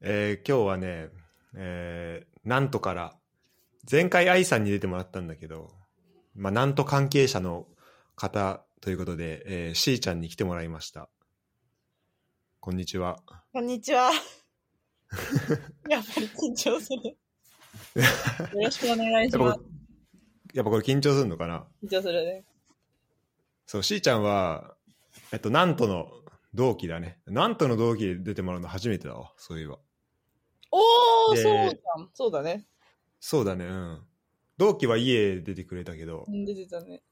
えー今日はね、えーなんとから、前回愛さんに出てもらったんだけど、まあ、なんと関係者の方ということで、えー、しーちゃんに来てもらいました。こんにちは。こんにちは。やっぱり緊張する。よろしくお願いしますやっぱこ。れ緊張するのかな？緊張するね。そう、しーちゃんは、えっと、なんとの同期だね。なんとの同期で出てもらうの初めてだわ、そういえば。おー、でそうじゃん。そうだね。そうだね、うん。同期は家出てくれたけどう、ん出てたね。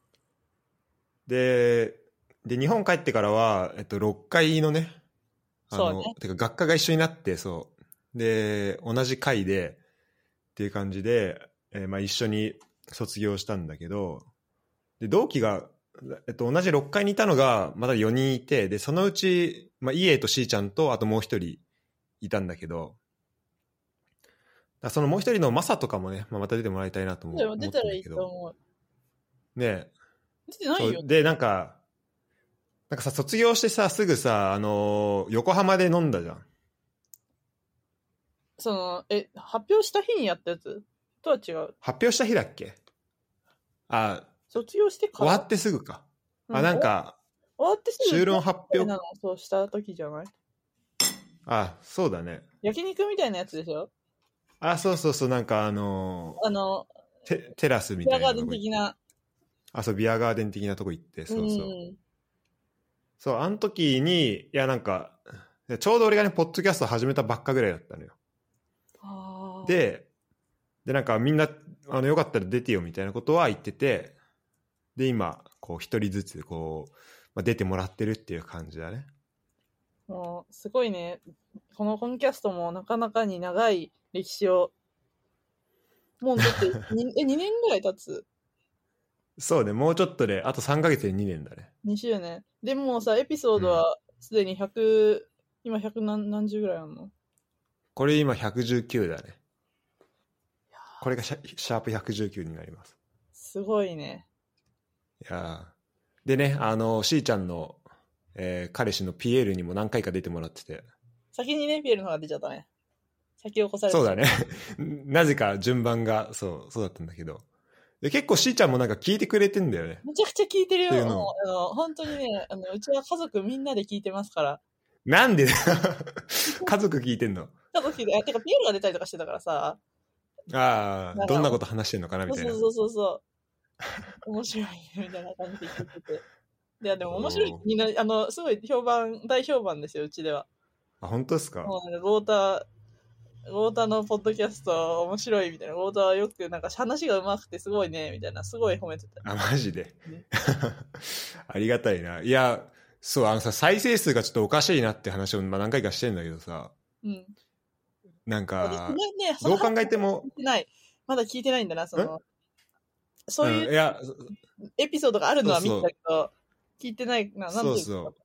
で、で、日本帰ってからは、えっと、6階のね、あの、そうねてか学科が一緒になって、そう。で、同じ階で、っていう感じで、えーまあ一緒に卒業したんだけど、で、同期が、えっと、同じ6階にいたのが、まだ4人いて、で、そのうち、まあ、イエとしーちゃんと、あともう一人いたんだけど、そのもう一人のマサとかもね、まあ、また出てもらいたいなと思う出たらいいと思う。ね出てないよ。で、なんか、なんかさ、卒業してさ、すぐさ、あのー横浜で飲んだじゃん。その、え、発表した日にやったやつ？とは違う。発表した日だっけ？あ、卒業して。終わってすぐか。うあ、なん、か、終わってすぐ。修論発表？なのそうした時じゃない？あ、そうだね。焼肉みたいなやつでしょ？あ、そうそうそう、なんかあのあの、ーテテラスみビアガーデンたいなとこ的な。あ、そう、ビアガーデン的なとこ行って、そうそう。んそう、あの時に、いや、なんか、ちょうど俺がね、ポッドキャスト始めたばっかぐらいだったのよ。で、で、なんかみんな、あの、よかったら出てよみたいなことは言ってて、で、今、こう、一人ずつ、こう、まあ、出てもらってるっていう感じだね。もう、すごいね。このコンキャストもなかなかに長い歴史を。もうだってに、え、2年ぐらい経つ？そうね、もうちょっとで、あと3ヶ月で2年だね。?2 周年。でもうさ、エピソードはすでに100、今100何何十ぐらいあるの？これ今119だね。これがシャシャープ119になります。すごいね。いやーでね、あの、しーちゃんの、えー彼氏のピエールにも何回か出てもらってて。先にね、ピエールの方が出ちゃったね。先を越されてそうだね。なぜか順番が、そう、そうだったんだけど。で結構しーちゃんもなんか聞いてくれてんだよね。めちゃくちゃ聞いてるよ。あの本当にねあの、うちは家族みんなで聞いてますから。なんで 家族聞いてんの？家族で、あてかピエールが出たりとかしてたからさ。ああ、どんなこと話してんのかなみたいな。そうそうそうそう。面白いね、みたいな感じで聞いてて。いや、でも面白い。みんな、あの、すごい評判、大評判ですよ、うちでは。あ、本当ですか？もうーター、ウォーターのポッドキャスト面白いみたいな。ウォーターはよく、なんか話が上手くてすごいね、みたいな。すごい褒めてた。あ、マジで？ね。ありがたいな。いや、そう、あのさ、再生数がちょっとおかしいなって話を、まあ、何回かしてんだけどさ、うん。なんか、ね、どう考えてもない。まだ聞いてないんだな、その。そういうエピソードがあるのは見たけど、聞いてないな、なんていそうそう。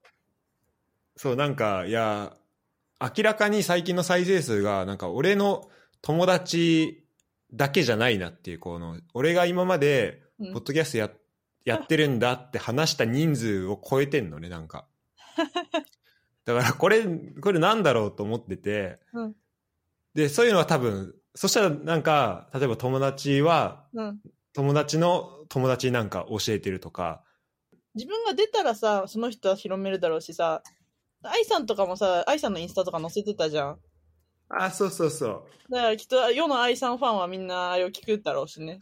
そう、なんか、いや、明らかに最近の再生数が、なんか俺の友達だけじゃないなっていう、この、俺が今まで、うんポッドキャストや、やってるんだって話した人数を超えてんのね、なんか。だから、これ、これなんだろうと思ってて、うんで、そういうのは多分、そしたらなんか、例えば友達は、うん。友達の友達になんか教えてるとか、自分が出たらさ、その人は広めるだろうしさ、愛さんとかもさ、愛さんのインスタとか載せてたじゃん。あ、そうそうそう。だからきっと世の愛さんファンはみんなあれを聞くだろうしね。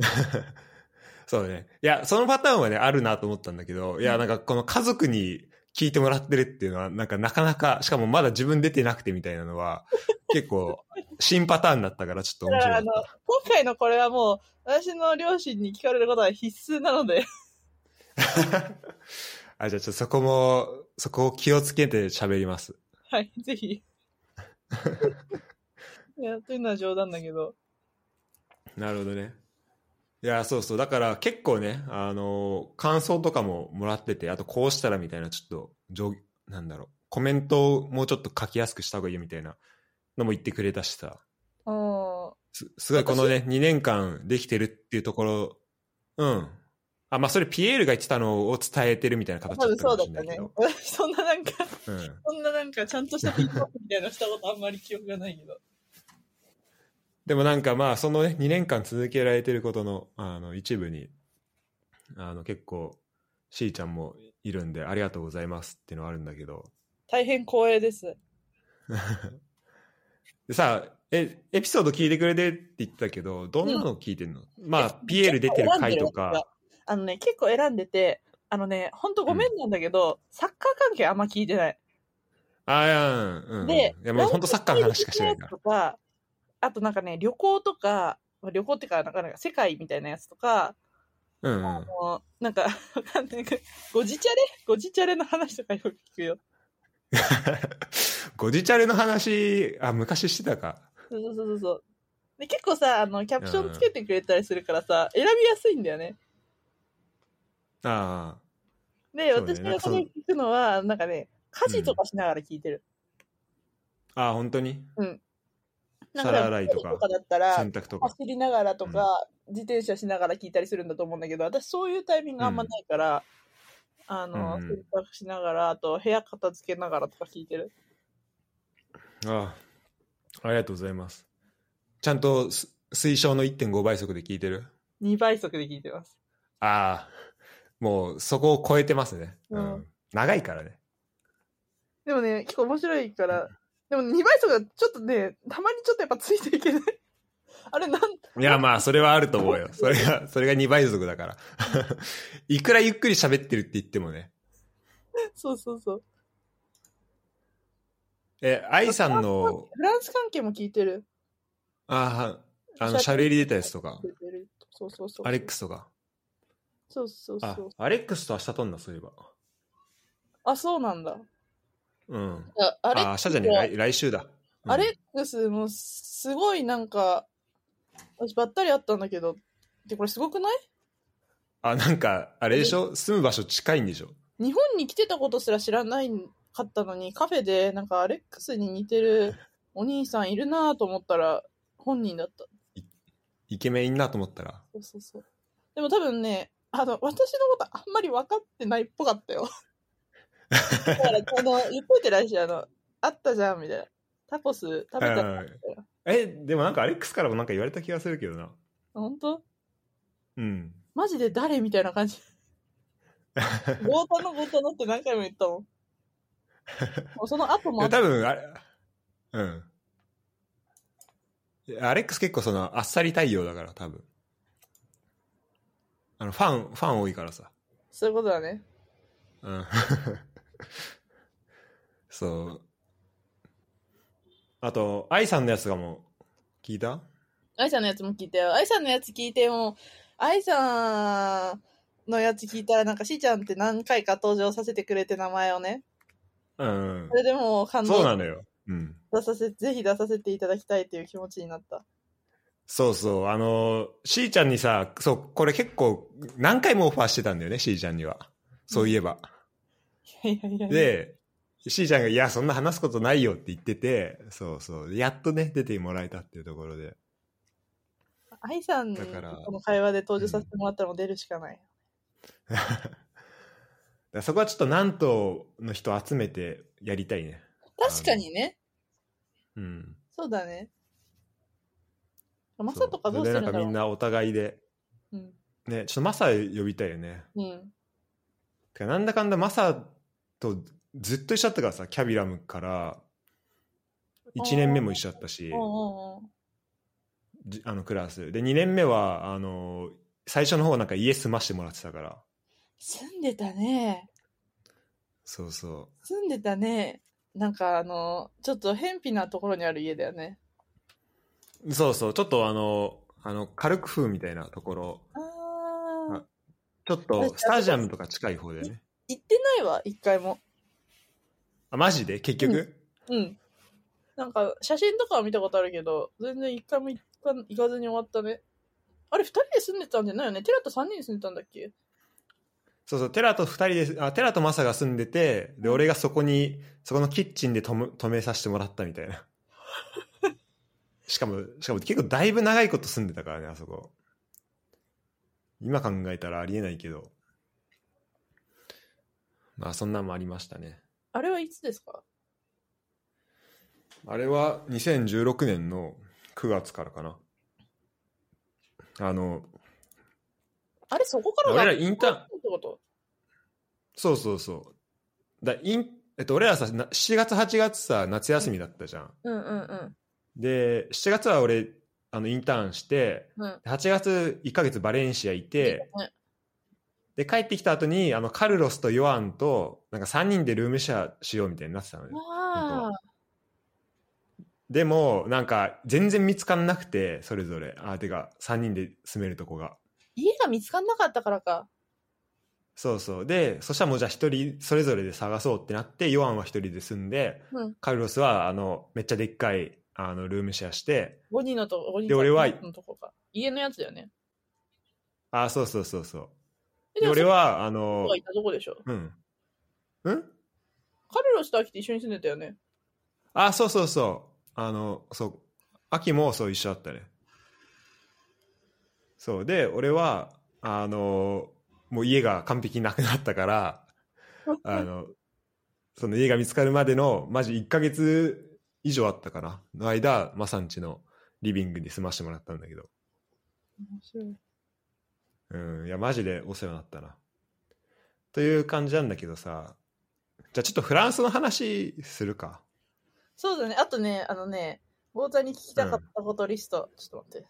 そうね。いや、そのパターンはね、あるなと思ったんだけど、いや、なんかこの家族に聞いてもらってるっていうのは、なんかなかなか、しかもまだ自分出てなくてみたいなのは、結構、新パターンだったからちょっと面白かっ、今回のこれはもう、私の両親に聞かれることは必須なので、た。あ、じゃあちょっとそこも、そこを気をつけて喋ります。はい、ぜひ。い や、というのは冗談だけど。なるほどね。いや、そうそう。だから結構ね、あの、感想とかももらってて、あとこうしたらみたいな、ちょっと、上なんだろう、コメントをもうちょっと書きやすくした方がいいみたいなのも言ってくれたしさ。あすすごいこのね、2年間できてるっていうところ、うん。あ、まあそれピエールが言ってたのを伝えてるみたいなあ、形だったそうだったねもしれないけど。。そんななんか、うん。そんななんかちゃんとしたピンポップみたいなのしたことあんまり記憶がないけど。でもなんかまあそのね2年間続けられてることのあの一部にあの結構しーちゃんもいるんでありがとうございますっていうのはあるんだけど大変光栄です。でさえエピソード聞いてくれてって言ってたけどどんなの聞いてんの、まあピエール出てる回とか。あのね、結構選んでて、あのね、ほんとごめんなんだけど、サッカー関係あんま聞いてない。あいやうんうんうんでいやもう本当サッカーの話しかしてないからとか、あとなんかね、旅行とか、まあ旅行っていうか、なんかなんか世界みたいなやつとか、うんうんあのなんか、わかんないけど、ごじちゃれごじちゃれの話とかよく聞くよ。ゴジチャレの話あ昔してたかそうそうそうそう。で、結構さ、あの、キャプションつけてくれたりするからさ、選びやすいんだよね。ああで、そうね。私のがこれ聞くのは、なんかね、家事とかしながら聞いてる。ああ本当に？なん皿洗いとかだったら、洗濯とか。走りながらとか、自転車しながら聞いたりするんだと思うんだけど、私そういうタイミングあんまないから、あの、うんうん。洗濯しながら、あと部屋片付けながらとか聞いてる。ああありがとうございます。ちゃんとす推奨の1.5倍速で聞いてる？2倍速で聞いてます。ああもうそこを超えてますね、うん。長いからね。でもね、結構面白いから、でも2倍速がちょっとね、たまにちょっとやっぱついていけない。あれなん、いやまあそれはあると思うよ。それがそれが2倍速だから。いくらゆっくり喋ってるって言ってもね。そうそうそう。え愛さんのフランス関係も聞いてる。あああのシャルエリ出たやつとか。そうそうそう。アレックスとかそうそうあそう。アレックスと明日撮んだそういえばあ、そうなんだ。うんあアレッあ明日じゃねえ来来週だ、うんアレックスもすごいなんか、私ばったり会ったんだけど、で、これすごくない？あなんかあれでしょ？住む場所近いんでしょ？日本に来てたことすら知らないかったのに、カフェでなんかアレックスに似てるお兄さんいるなと思ったら、本人だった。イケメンいんなと思ったらそうそうそう。でも多分ね、あの、私のことあんまり分かってないっぽかったよ。だから、あの、言っといて来週、あの、あったじゃん、みたいな。タコス食べたみたいな。えでもなんかアレックスからもなんか言われた気がするけどな本当？うんマジで誰みたいな感じ。ゴータのゴータのって何回も言ったもん。もうその後も多分あれうんアレックス結構そのあっさり対応だから多分あのファンファン多いからさそういうことだね。うん そうあと愛さんのやつがもう聞いた？愛さんのやつも聞いたよ。愛さんのやつ聞いても、愛さんのやつ聞いたら、なんかしーちゃんって何回か登場させてくれて名前をね。うんそれでもう感動そうなのようん出させ、ぜひ出させていただきたいっていう気持ちになった。そうそうあのしーちゃんにさそうこれ結構何回もオファーしてたんだよねしーちゃんにはそういえば、いやいやいや。で、しーちゃんが、いや、そんな話すことないよって言ってて、そうそう。やっとね、出てもらえたっていうところで。愛さんだからとの会話で登場させてもらったらもう出るしかない。だからそこはちょっとなんとの人集めてやりたいね。確かにね。うん。そうだね。マサとかどうするんだろうみんなお互いで、うん。ね、ちょっとマサ呼びたいよね。うん。てかなんだかんだマサとずっと一緒だったからさ、キャビラムから1年目も一緒だったし、あのクラス。で、2年目は、あの、最初の方なんか家住ましてもらってたから。住んでたね。そうそ住んでたね。なんかあの、ちょっと偏僻なところにある家だよね。う。そうそう。ちょっとあの、あの、カルクフーみたいなところ、あ。ちょっとスタジアムとか近い方でね。行ってないわ、一回も。あ、マジで？結局、うん。なんか、写真とかは見たことあるけど、全然一回も行か行かずに終わったね。あれ、二人で住んでたんじゃないよね？テラと三人で住んでたんだっけ？そうそう、テラと二人で、あ、テラとマサが住んでて、で、俺がそこに、そこのキッチンで止め止めさせてもらったみたいな。しかも、しかも結構だいぶ長いこと住んでたからね、あそこ。今考えたらありえないけど。まあ、そんなんもありましたね。あれはいつですか？あれは2016年の9月からかな。あの、あれ、そこから俺らインターンそうそうそう。だインえっと、俺らさ、な7月、8月さ、夏休みだったじゃん。うんうんうん。で、7月は俺、あの、インターンして、うん。8月1ヶ月バレンシアいて、ねで、帰ってきた後に、あの、カルロスとヨアンと、なんか3人でルームシェアしようみたいになってたのね。ああ、でも、なんか、全然見つかんなくて、それぞれ。あ、てか、3人で住めるとこが。家が見つかんなかったからか。そうそう。で、そしたらもうじゃあ一人それぞれで探そうってなって、ヨアンは一人で住んで、うん。カルロスは、あの、めっちゃでっかい、あの、ルームシェアして、5人のとこ、5人で俺はのとこか。家のやつだよね。あ、そうそうそうそう。えで、俺、は、あそのいたとこでしょ？うん。うん？カルロスとアキって一緒に住んでたよね。あ、そうそうそう。あの、そう。秋もそう一緒だったね。そう。で、俺は、あの、もう家が完璧になくなったから、あの、その家が見つかるまでの、マジ1ヶ月以上あったかな？の間、マサンチのリビングに住ましてもらったんだけど。面白い。うん、いや、マジでお世話になったな。という感じなんだけどさ、じゃあちょっとフランスの話するか。そうだね。あとね、あのね、大谷に聞きたかったことリスト、ちょっと待って。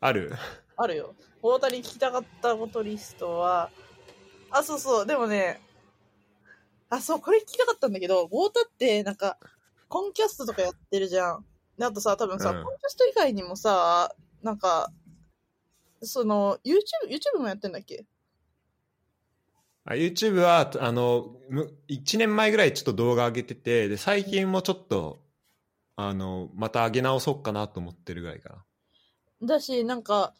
ある？あるよ。大谷に聞きたかったことリストは、あ、そうそう、でもね、あ、そう、これ聞きたかったんだけど、太田って、なんか、コンキャストとかやってるじゃん。であとさ、多分さ、うんコンキャスト以外にもさ、なんか、その、YouTube、YouTube もやってんだっけ？あ YouTube は、あの、む1年前ぐらいちょっと動画上げてて、で、最近もちょっと、あの、また上げ直そうかなと思ってるぐらいかな。だし、なんか、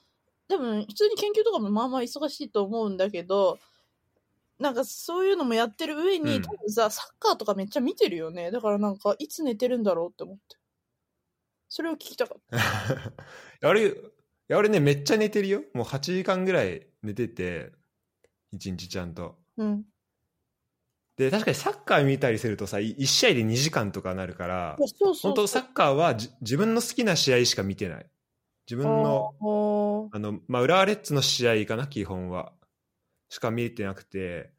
でも、普通に研究とかもまあまあ忙しいと思うんだけど、なんかそういうのもやってる上に、うん多分さ、サッカーとかめっちゃ見てるよね。だからなんか、いつ寝てるんだろうって思って。それを聞きたかった。い や俺、いや俺ね、めっちゃ寝てるよ。もう8時間ぐらい寝てて、1日ちゃんと。うん。で、確かにサッカー見たりするとさ、1試合で2時間とかなるからいや、そうそう本当サッカーはじ自分の好きな試合しか見てない。自分の、の、あの、まあ、浦和レッズの試合かな、基本は。しか見えてなくて。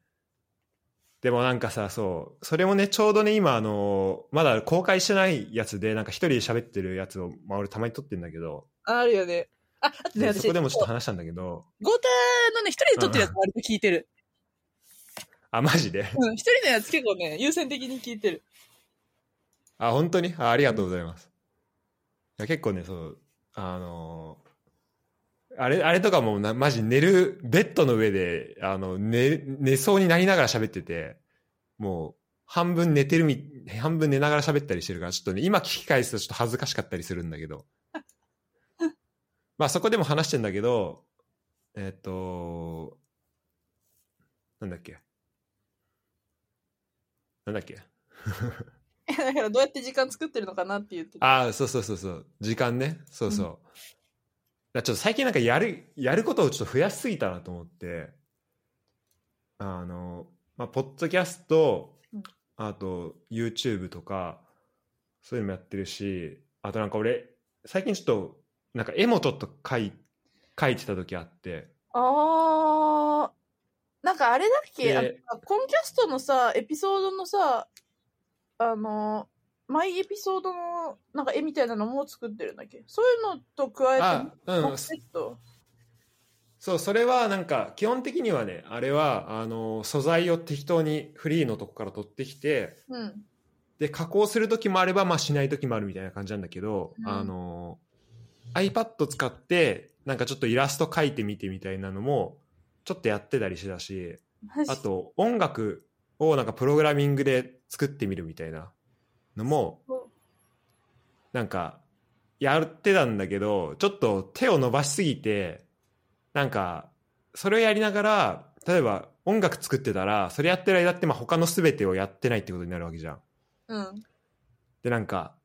でもなんかさ、そう、それもね、ちょうどね、今、あの、まだ公開してないやつで、なんか一人で喋ってるやつを、まあ、俺たまに撮ってんだけど、あるよね。あ、あとね、そこでもちょっと話したんだけど、豪邸のね、一人で撮ってるやつ割と聞いてる。あ、マジで？うん、一人のやつ結構ね、優先的に聞いてる。あ、本当に？あありがとうございます。いや結構ね、そう、あのーあれ、あれとかもな、マジ寝る、ベッドの上で、あの、寝、寝そうになりながら喋ってて、もう、半分寝てるみ、半分寝ながら喋ったりしてるから、ちょっとね、今聞き返すとちょっと恥ずかしかったりするんだけど。まあそこでも話してんだけど、えっ、と、なんだっけ？なんだっけ？だからどうやって時間作ってるのかなって言ってた。ああ、そうそうそうそう。時間ね。そうそう。だちょっと最近なんかやる、やることをちょっと増やしすぎたなと思って、あの、まあ、ポッドキャストうん、あと YouTube とか、そういうのもやってるし、あとなんか俺、最近ちょっと、なんか絵もちょっと書い書いてた時あって、あー、なんかあれだっけ、あでコンキャストのさ、エピソードのさ、あの、毎エピソードのなんか絵みたいなのも作ってるんだっけ？そういうのと加えて。そう、それはなんか、基本的にはね、あれは、あの、素材を適当にフリーのとこから取ってきて、うん。で、加工する時もあれば、まあしない時もあるみたいな感じなんだけど、うん。あの、iPad 使って、なんかちょっとイラスト描いてみてみたいなのも、ちょっとやってたりしたし、あと、音楽をなんかプログラミングで作ってみるみたいなのも、なんか、やってたんだけど、ちょっと手を伸ばしすぎて、なんか、それをやりながら、例えば音楽作ってたら、それやってる間ってまあ他の全てをやってないってことになるわけじゃん。うん。で、なんか、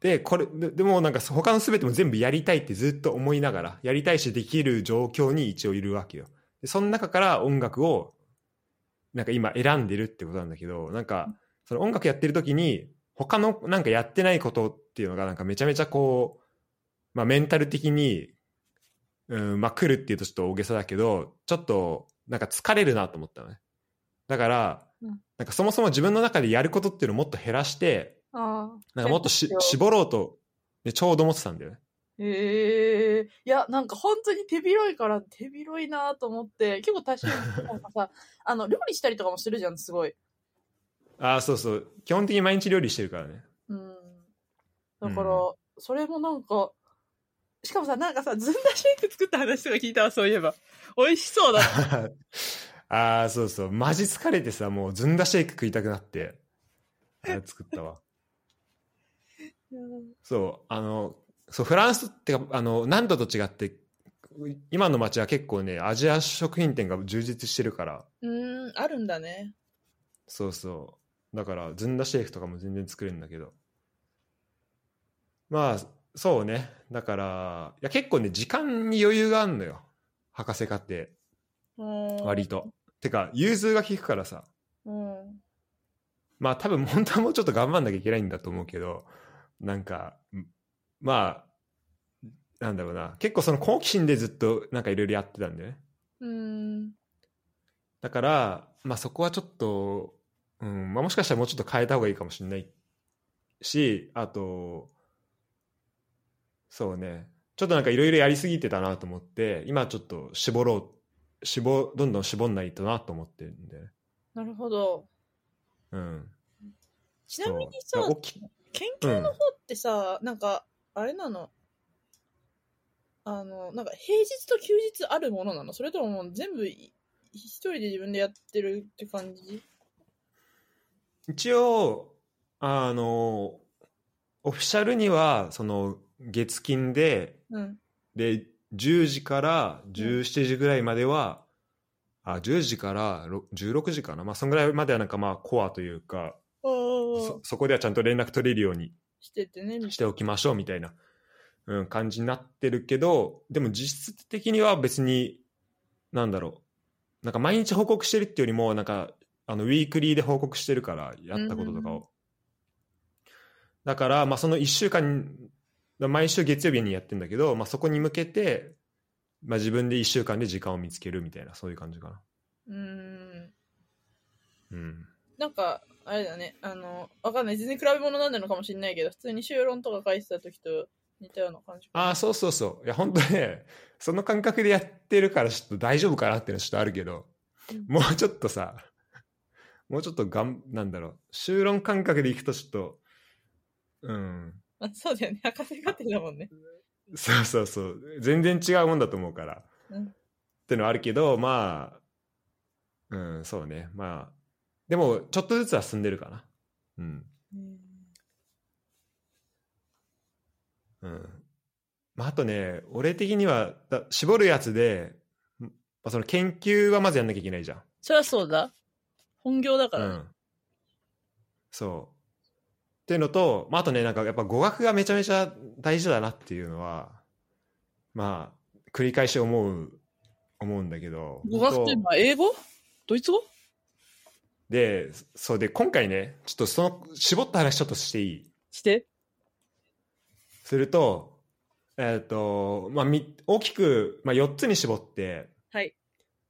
で、これ、ででもなんか他の全ても全部やりたいってずっと思いながら、やりたいしできる状況に一応いるわけよ。で、その中から音楽を、なんか今選んでるってことなんだけど、なんか、その音楽やってる時に、他のなんかやってないことっていうのがなんかめちゃめちゃこう、まあメンタル的に、うん、まあ来るっていうとちょっと大げさだけど、ちょっとなんか疲れるなと思ったのね。だから、うんなんかそもそも自分の中でやることっていうのをもっと減らして、あなんかもっとし絞ろうと、ねちょうど思ってたんだよね。へえいや、なんか本当に手広いから手広いなと思って、結構確かになんかさ、あの、料理したりとかもするじゃん、すごい。ああ、そうそう。基本的に毎日料理してるからね。うん。だから、うそれもなんか、しかもさ、なんかさ、ずんだシェイク作った話とか聞いたわ、そういえば。美味しそうだ。ああ、そうそう。マジ疲れてさ、もうずんだシェイク食いたくなって、あれ作ったわ。そう、あの、そう、フランスってか、あの、南度と違って、今の街は結構ね、アジア食品店が充実してるから、うーん、あるんだね。そうそう。だから、ずんだシェイクとかも全然作れるんだけど。まあ、そうね。だから、いや、結構ね、時間に余裕があるのよ。博士課程。割割と。てか、融通が効くからさ。うん。まあ多分本当はもうちょっと頑張んなきゃいけないんだと思うけど、なんか、んまあ、なんだろうな。結構その好奇心でずっとなんかいろいろやってたんだよね。うん。だから、まあそこはちょっと、うん、まあもしかしたらもうちょっと変えた方がいいかもしれないし、あと、そうね。ちょっとなんかいろいろやりすぎてたなと思って、今ちょっと絞ろう、絞、どんどん絞んないとなと思ってるんで。なるほど。うん。ちなみにさ研究の方ってさ、なんか、あれなの？あの、なんか平日と休日あるものなの？それとももう全部い一人で自分でやってるって感じ？一応あのオフィシャルにはその月金でうん。で10時から17時ぐらいまでは、あ10時からろ16時かなまあそんぐらいまではなんかまあコアというかあそそこではちゃんと連絡取れるようにしててね。しておきましょうみたいな、うん、感じになってるけどでも実質的には別になんだろうなんか毎日報告してるっていうよりもなんかあのウィークリーで報告してるからやったこととかを、うんだから、まあ、その1週間毎週月曜日にやってんだけど、まあ、そこに向けて、まあ、自分で1週間で時間を見つけるみたいなそういう感じかなうーん。うんなんか、あれだね。あの、わかんない。全然比べ物なんなのかもしれないけど、普通に修論とか書いてた時と似たような感じ。ああそうそうそういや本当ねその感覚でやってるからちょっと大丈夫かなっていうのはちょっとあるけど、うんもうちょっとさもうちょっとがんなんだろう修論感覚でいくとちょっとうん。あそうだよね。博士課程だもんね。そうそうそう。全然違うもんだと思うから、うんってのはあるけどまあうんそうね。まあでもちょっとずつは進んでるかな。うん。うん。まあ、あとね俺的にはだ絞るやつで、まあ、その研究はまずやんなきゃいけないじゃん。そりゃそうだ。本業だから。ね。うん、そう。っていうのと、まあ、あとねなんかやっぱ語学がめちゃめちゃ大事だなっていうのはまあ繰り返し思う思うんだけど。語学って英語？ドイツ語？でそうで今回ねちょっとその絞った話ちょっとしていい？して。するとえっ、とまあみ大きく、まあ、4つに絞ってはい。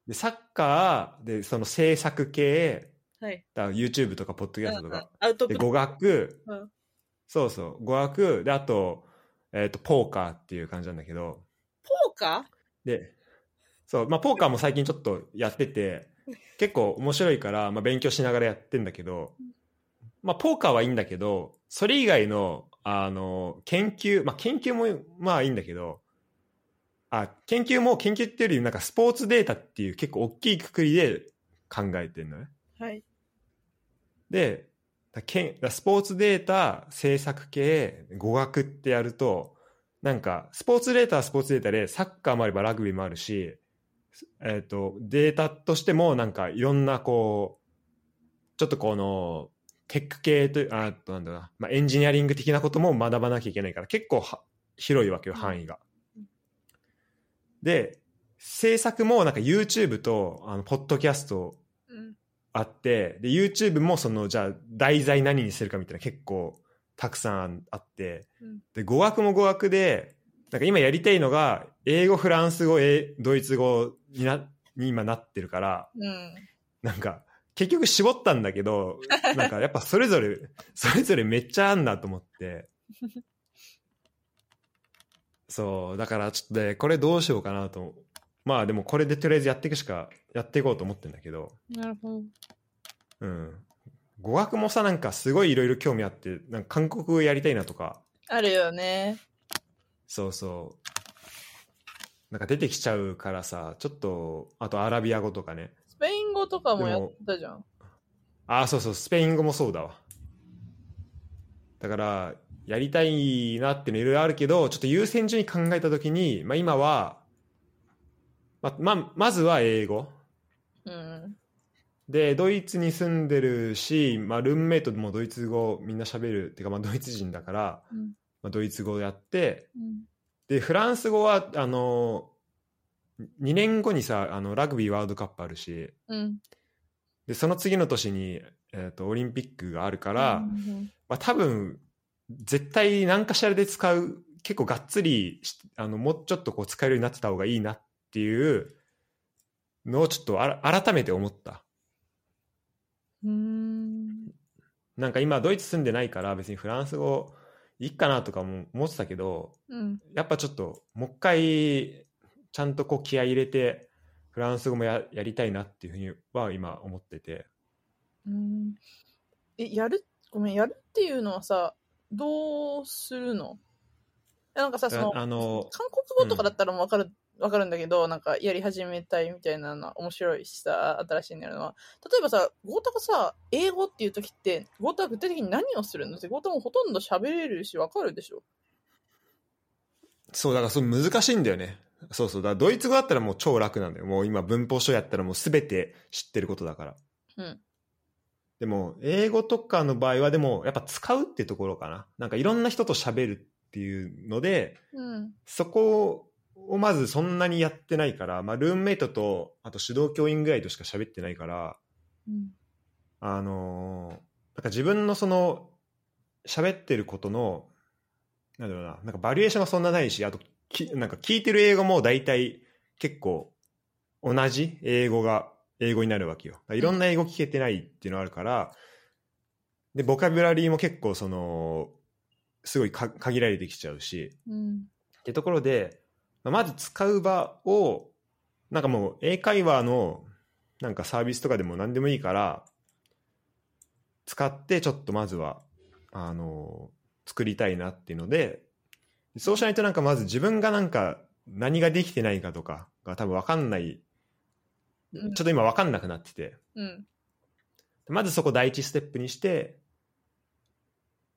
でサッカーでその制作系はい。だ YouTube とかポッドキャストとうんか。で語学、うん。そうそう。語学。であと,、えー、とポーカーっていう感じなんだけど。ポーカでそう、まあ、ポーカーも最近ちょっとやってて結構面白いから、まあ、勉強しながらやってんだけど、まあ、ポーカーはいいんだけどそれ以外のあの研究、まあ、研究もまあいいんだけどあ研究も研究っていうよりなんかスポーツデータっていう結構大きいくくりで考えてるのね。ーはい。でだけんだスポーツデータ制作系語学ってやるとなんかスポーツデータはスポーツデータでサッカーもあればラグビーもあるし、えー、とデータとしてもなんかいろんなこうちょっとこのテック系というあとなんだな、まあ、エンジニアリング的なことも学ばなきゃいけないから結構は広いわけようん範囲が。で制作もなんか YouTube とあのポッドキャストうん。あってで YouTube もそのじゃあ題材何にするかみたいな結構たくさんあって、うんで語学も語学でなんか今やりたいのが英語フランス語えドイツ語になに今なってるからうん。なんか結局絞ったんだけど なんかやっぱそれぞれそれぞれめっちゃあんなと思って そうだからちょっとねこれどうしようかなと。まあでもこれでとりあえずやっていくしかやっていこうと思ってんだけど。なるほど。うん。語学もさなんかすごいいろいろ興味あってなんか韓国語やりたいなとか。あるよね。そうそう。なんか出てきちゃうからさちょっとあとアラビア語とかね。スペイン語とかもやったじゃん。ああそうそうスペイン語もそうだわ。だからやりたいなっていうのいろいろあるけどちょっと優先順位考えた時に、まあ、今はまままずは英語うん。でドイツに住んでるし、まあ、ルームメイトもドイツ語みんな喋るっていうか、まあ、ドイツ人だから、うんまあ、ドイツ語やってうん。でフランス語はあの2年後にさあのラグビーワールドカップあるしうん。でその次の年に、えー、とオリンピックがあるから、うんまあ、多分絶対何かしらで使う結構がっつりしあのもうちょっとこう使えるようになってた方がいいなっていうのをちょっとあら改めて思ったうん。なんか今ドイツ住んでないから別にフランス語いいかなとかも思ってたけどうん。やっぱちょっともう一回ちゃんとこう気合い入れてフランス語もややりたいなっていうふうには今思っててうん。え、やる？ごめん、やるっていうのはさ、どうするの？えなんかさ、その、の韓国語とかだったらもうわかる、わかるんだけど、なんかやり始めたいみたいなのは面白いしさ、新しいのやるのは。例えばさ、ゴータがさ、英語っていう時って、ゴータは具体的に何をするの？って、ゴータもほとんど喋れるし、わかるでしょ？そうだからそれ難しいんだよね。そうそう。だからドイツ語だったらもう超楽なんだよ。もう今文法書やったらもう全て知ってることだから。うん。でも英語とかの場合はでもやっぱ使うってところかななんかいろんな人と喋るっていうのでうん。そこをまずそんなにやってないから、まあ、ルームメイトとあと指導教員ぐらいとしか喋ってないからうん。あのーなんか自分のその喋ってることのなんだろうななんかバリエーションがそんなないしあときなんか聞いてる英語も大体結構同じ英語が英語になるわけよ。いろんな英語聞けてないっていうのがあるからでボキャブラリーも結構そのすごいか限られてきちゃうし。うん。ってところで、まあまず使う場を、なんかもう英会話のなんかサービスとかでも何でもいいから、使ってちょっとまずは、あの、作りたいなっていうので、そうしないとなんかまず自分がなんか何ができてないかとかが多分わかんない、ちょっと今わかんなくなってて、うん。まずそこ第一ステップにして、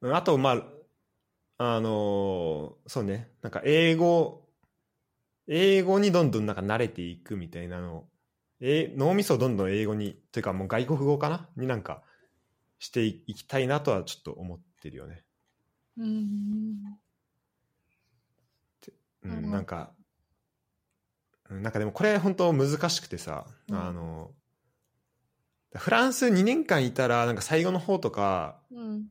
うんあと、まあ、あのーそうね、なんか英語、英語にどんどんなんか慣れていくみたいなのを、え脳みそをどんどん英語に、というかもう外国語かな？になんかしていきたいなとはちょっと思ってるよね。うん。うん、うんなんか、うんなんかでもこれ本当難しくてさ、うんあの、フランス2年間いたら、なんか最後の方とか、うん。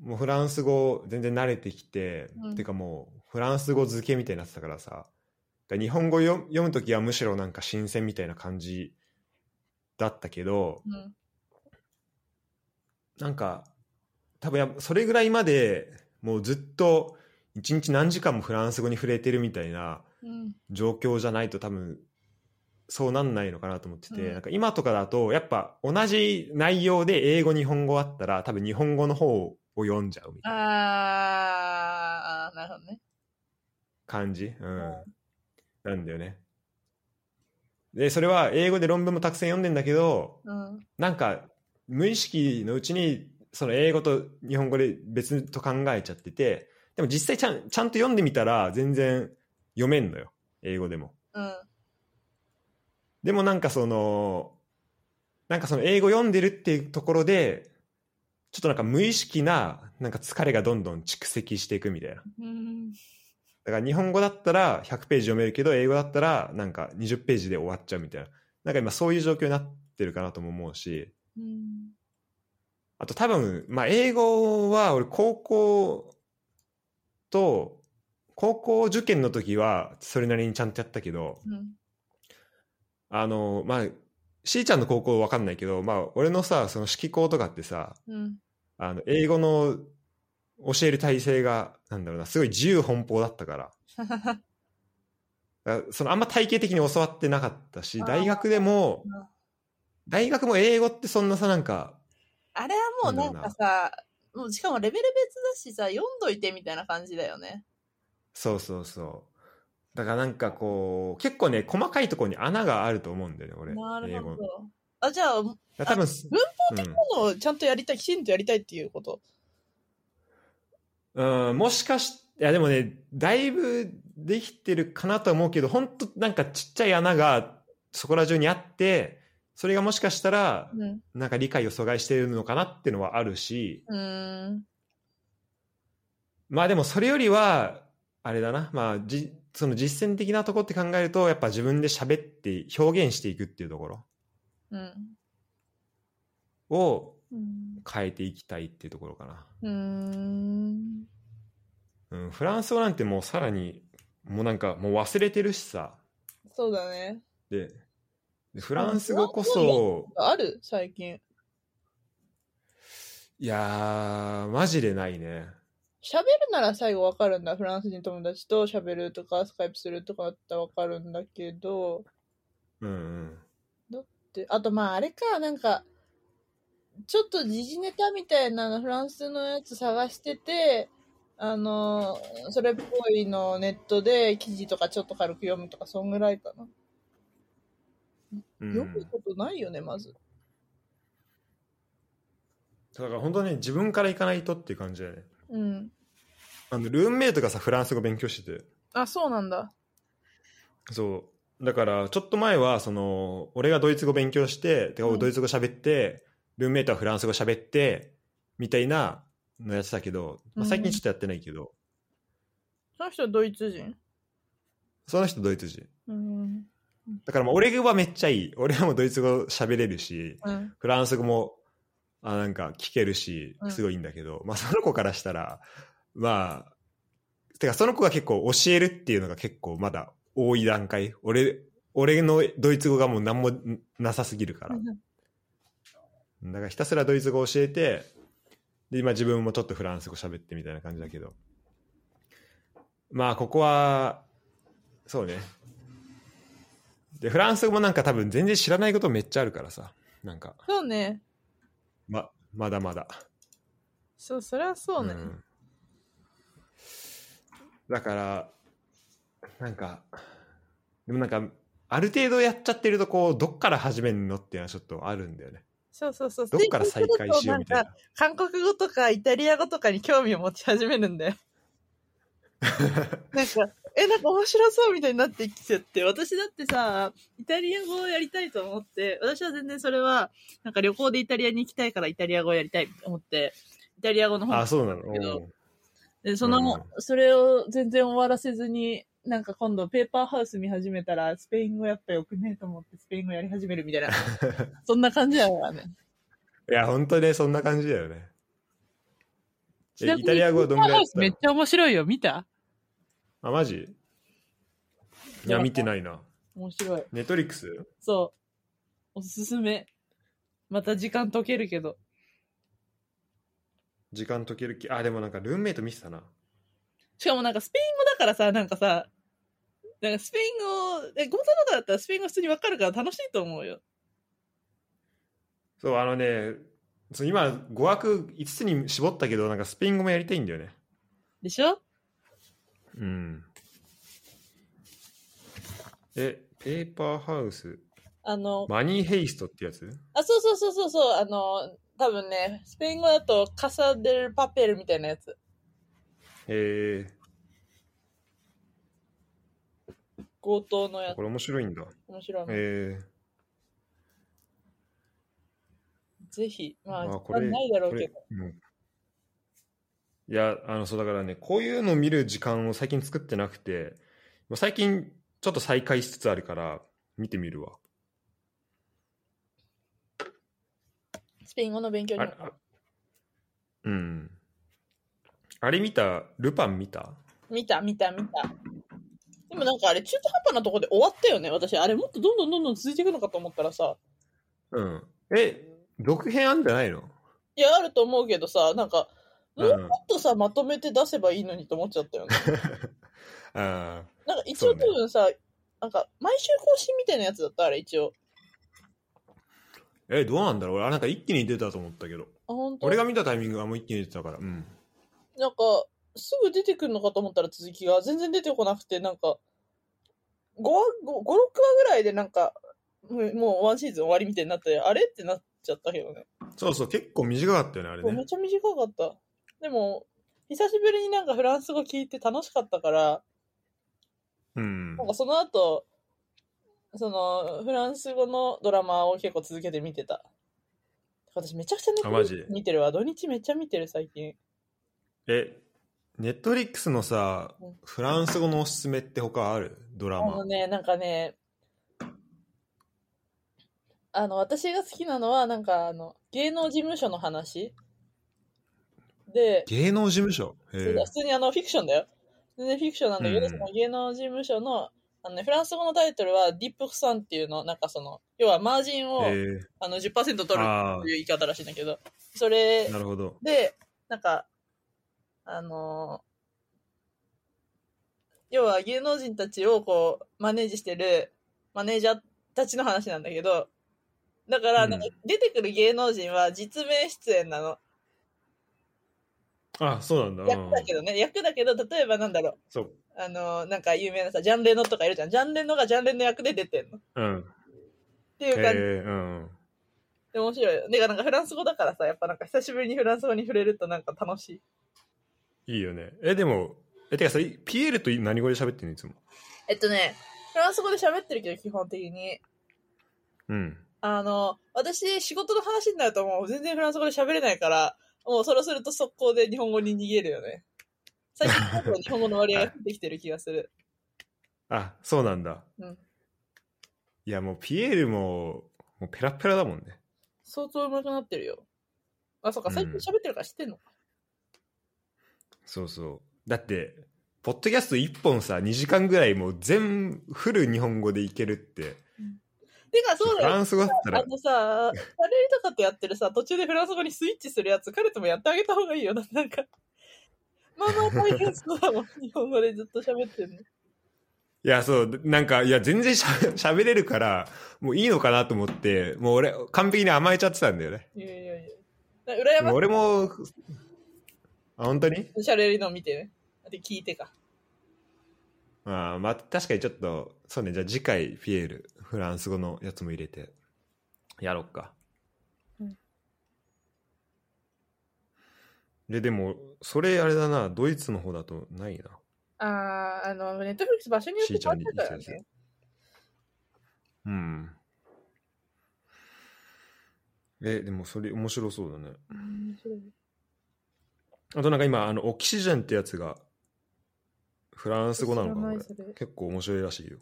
もうフランス語全然慣れてきて、うんていうかもうフランス語漬けみたいになってたからさら日本語読読む時はむしろなんか新鮮みたいな感じだったけどうん。なんか多分やっぱそれぐらいまでもうずっと一日何時間もフランス語に触れてるみたいなうん。状況じゃないと多分そうなんないのかなと思ってて、うん。なんか今とかだとやっぱ同じ内容で英語日本語あったら多分日本語の方を読んじゃうみたいなあー、なるほどね。感じ、うん。うん。なんだよね。でそれは英語で論文もたくさん読んでんだけどうん。なんか無意識のうちにその英語と日本語で別と考えちゃっててでも実際ちゃんちゃんと読んでみたら全然読めんのよ英語でもうん。でもなんかそのなんかその英語読んでるっていうところでちょっとなんか無意識ななんか疲れがどんどん蓄積していくみたいなうん。だから日本語だったら100ページ読めるけど英語だったらなんか20ページで終わっちゃうみたいななんか今そういう状況になってるかなとも思うしうん。あと多分、まあ、英語は俺高校と、高校受験の時はそれなりにちゃんとやったけど、うん。あの、まあ、しーちゃんの高校わかんないけど、まあ、俺のさ、その式校とかってさ、うん。あの、英語の教える体制が、なんだろうな、すごい自由奔放だったから、そのあんま体系的に教わってなかったし、大学でもうん、大学も英語ってそんなさ、なんか、あれはもうなんかさ、もうしかもレベル別だしさ、読んどいてみたいな感じだよね。そうそうそう。だからなんかこう、結構ね、細かいところに穴があると思うんだよね、俺。なる。ほど。あ、じゃあ、多分、文法的のをちゃんとやりたい、きちんとやりたいっていうこと？うん、うん、もしかし、いやでもね、だいぶできてるかなとは思うけど、本当なんかちっちゃい穴がそこら中にあって、それがもしかしたら、うん。なんか理解を阻害しているのかなっていうのはあるし、うーん。まあでもそれよりは、あれだな、まあじ、その実践的なところって考えると、やっぱ自分で喋って表現していくっていうところうん。をうん。変えていきたいっていうところかな。うーん。うん、フランス語なんてもうさらに、もうなんかもう忘れてるしさ。そうだね。で、でフランス語こそ、ある？最近。いやー、マジでないね。喋るなら最後わかるんだ。フランス人友達と喋るとか、スカイプするとかだったらわかるんだけど、うんうん。であとまああれか、なんか、ちょっと時事ネタみたいなのフランスのやつ探してて、あの、それっぽいのをネットで記事とかちょっと軽く読むとか、そんぐらいかな。うん読むことないよね、まず。だから本当ね、自分から行かないとっていう感じだよね。うん。あの、ルームメイトがさ、フランス語勉強してて。あ、そうなんだ。そう。だから、ちょっと前は、その、俺がドイツ語勉強して、てドイツ語喋って、ルームメイトはフランス語喋って、みたいなのやってたけど、まあ、最近ちょっとやってないけど、その人ドイツ人？その人ドイツ人。うん。だからまあ俺はめっちゃいい。俺はもうドイツ語喋れるし、うん。フランス語も、あなんか聞けるしう、んすごいいいんだけど、まあその子からしたら、まあ、てかその子が結構教えるっていうのが結構まだ多い段階。俺、俺のドイツ語がもう何もなさすぎるから。だからひたすらドイツ語を教えて、で、今自分もちょっとフランス語喋ってみたいな感じだけど。まあここは、そうね。で、フランス語もなんか多分全然知らないことめっちゃあるからさ。なんか、そうね。ま、まだまだ。そう、それはそうね。んだから、なんか、でもなんか、ある程度やっちゃってると、こう、どっから始めるのっていうのはちょっとあるんだよね。そうそうそう。どっから再開しようみたいな。韓国語とかイタリア語とかに興味を持ち始めるんだよ。なんか、え、なんか面白そうみたいになってきちゃって、私だってさ、イタリア語をやりたいと思って、私は全然それは、なんか旅行でイタリアに行きたいからイタリア語をやりたいと思って、イタリア語の本あ、そうなの？で、その、それを全然終わらせずに、なんか今度ペーパーハウス見始めたら、スペイン語やっぱよくねえと思って、スペイン語やり始めるみたいな、そんな感じだからね。いや、本当ね、そんな感じだよね。イタリア語はどんぐらいやったの？ペーパーハウスめっちゃ面白いよ。見た？あ、マジ？いや、見てないな。面白い。ネットリックス？そう。おすすめ。また時間解けるけど。時間解ける気。あ、でもなんかルームメイト見てたな。しかもなんかスペイン語だからさ、なんかさ、なんかスペイン語、え、ゴータとかだったらスペイン語普通にわかるから楽しいと思うよ。そう、あのね、そう今、語学5つに絞ったけど、なんかスペイン語もやりたいんだよね。でしょ？うん。え、ペーパーハウス、あの、マニーヘイストってやつ？あ、そうそうそうそうそう、あの、多分ね、スペイン語だとカサデルパペルみたいなやつ。え強盗のやー、つこ。れ面白いんだ。面白い。えぜひ。まあ、ー、あ、時これ、間ないだろうけど。うんいや、あの、そうだからね、こういうのを見る時間を最近作ってなくて、最近ちょっと再開しつつあるから、見てみるわ。スペイン語の勉強にもあれ、あうん。あれ見た？ルパン見た？見た、見た、見た。でもなんかあれ、中途半端なとこで終わったよね。私、あれもっとどんどんどんどん続いていくのかと思ったらさ。うん。え、続編あんじゃないの？いや、あると思うけどさ、なんか、もっとさ、まとめて出せばいいのにと思っちゃったよね。あなんか一応多分さ、なんか、毎週更新みたいなやつだった、あれ一応。ーえ、どうなんだろう？俺、あなんか一気に出たと思ったけど。あ、本当？俺が見たタイミングはもう一気に出てたから。うん。なんか、すぐ出てくるのかと思ったら続きが全然出てこなくて、なんか、5話、5、5 6話ぐらいでなんか、もうもうワンシーズン終わりみたいになって、あれってなっちゃったけどね。そうそう、結構短かったよね、あれねめっ。ちゃ短かった。でも、久しぶりになんかフランス語聞いて楽しかったから、うんなん。かその後、その、フランス語のドラマを結構続けて見てた。私めちゃくちゃネット見てるわ。土日めっちゃ見てる最近。え、ネットリックスのさうん、フランス語のおすすめって他ある？ドラマ。あのね、なんかね、あの、私が好きなのは、なんかあの、芸能事務所の話で、芸能事務所？普通にあの、フィクションだよ。全然フィクションなんだけど、うんその芸能事務所の、あのね、フランス語のタイトルは、ディップクサンっていうの、なんかその、要はマージンを、へえあの、10%取るあという言い方らしいんだけど、それあ、なるほど。で、なんか、あのー要は芸能人たちをこう、マネージしてるマネージャーたちの話なんだけど、だから、うんなんか出てくる芸能人は実名出演なの。あ、そうなんだ。役だけどね、役だけど、例えばなんだろう、そう。あのーなんか有名なさ、ジャンレノとかいるじゃん。ジャンレノがジャンレノ役で出てんの。っうん。ていう感じへえうん。で面白いよ。で、なんかフランス語だからさ、やっぱなんか久しぶりにフランス語に触れるとなんか楽しい。いいよね。え、でも、え、てかさ、ピエールと何語で喋ってんのいつも？えっとね、フランス語で喋ってるけど、基本的に。うん。あの、私、仕事の話になるともう全然フランス語で喋れないから、もうそれをすると速攻で日本語に逃げるよね。最近日本語の割合が増えてきてる気がする。あ、そうなんだ。うん。いや、もうピエールも、もうペラペラだもんね。相当上手くなってるよ。あ、そっか、最近喋ってるから知ってんのか。そうそう。だって、ポッドキャスト1本さ、2時間ぐらいもう全フル日本語でいけるって。てか、そうだよ。フランス語だったらあ、のさ、シャレリとかってやってるさ、途中でフランス語にスイッチするやつ、彼ともやってあげた方がいいよ。なんか、まあまあ大変そうだもん。日本語でずっと喋ってるの。いや、そう、なんか、いや、全然しゃ 喋れるから、もういいのかなと思って、もう俺、完璧に甘えちゃってたんだよね。いやいやいや。な羨まもう俺も、あ、本当に？しい。シャレリの見てね。で、聞いてか。あーまあ、確かにちょっと、そうね、じゃあ次回、ピエール、フランス語のやつも入れて、やろっか。うんで、でも、それあれだな、ドイツの方だとないな。あー、あの、ネットフリックス場所によって変わってね。うん。え、でもそれ面白そうだね。うん面白いあとなんか今、あの、オキシジェンってやつが、フランス語なのかな結構面白いらしいよ。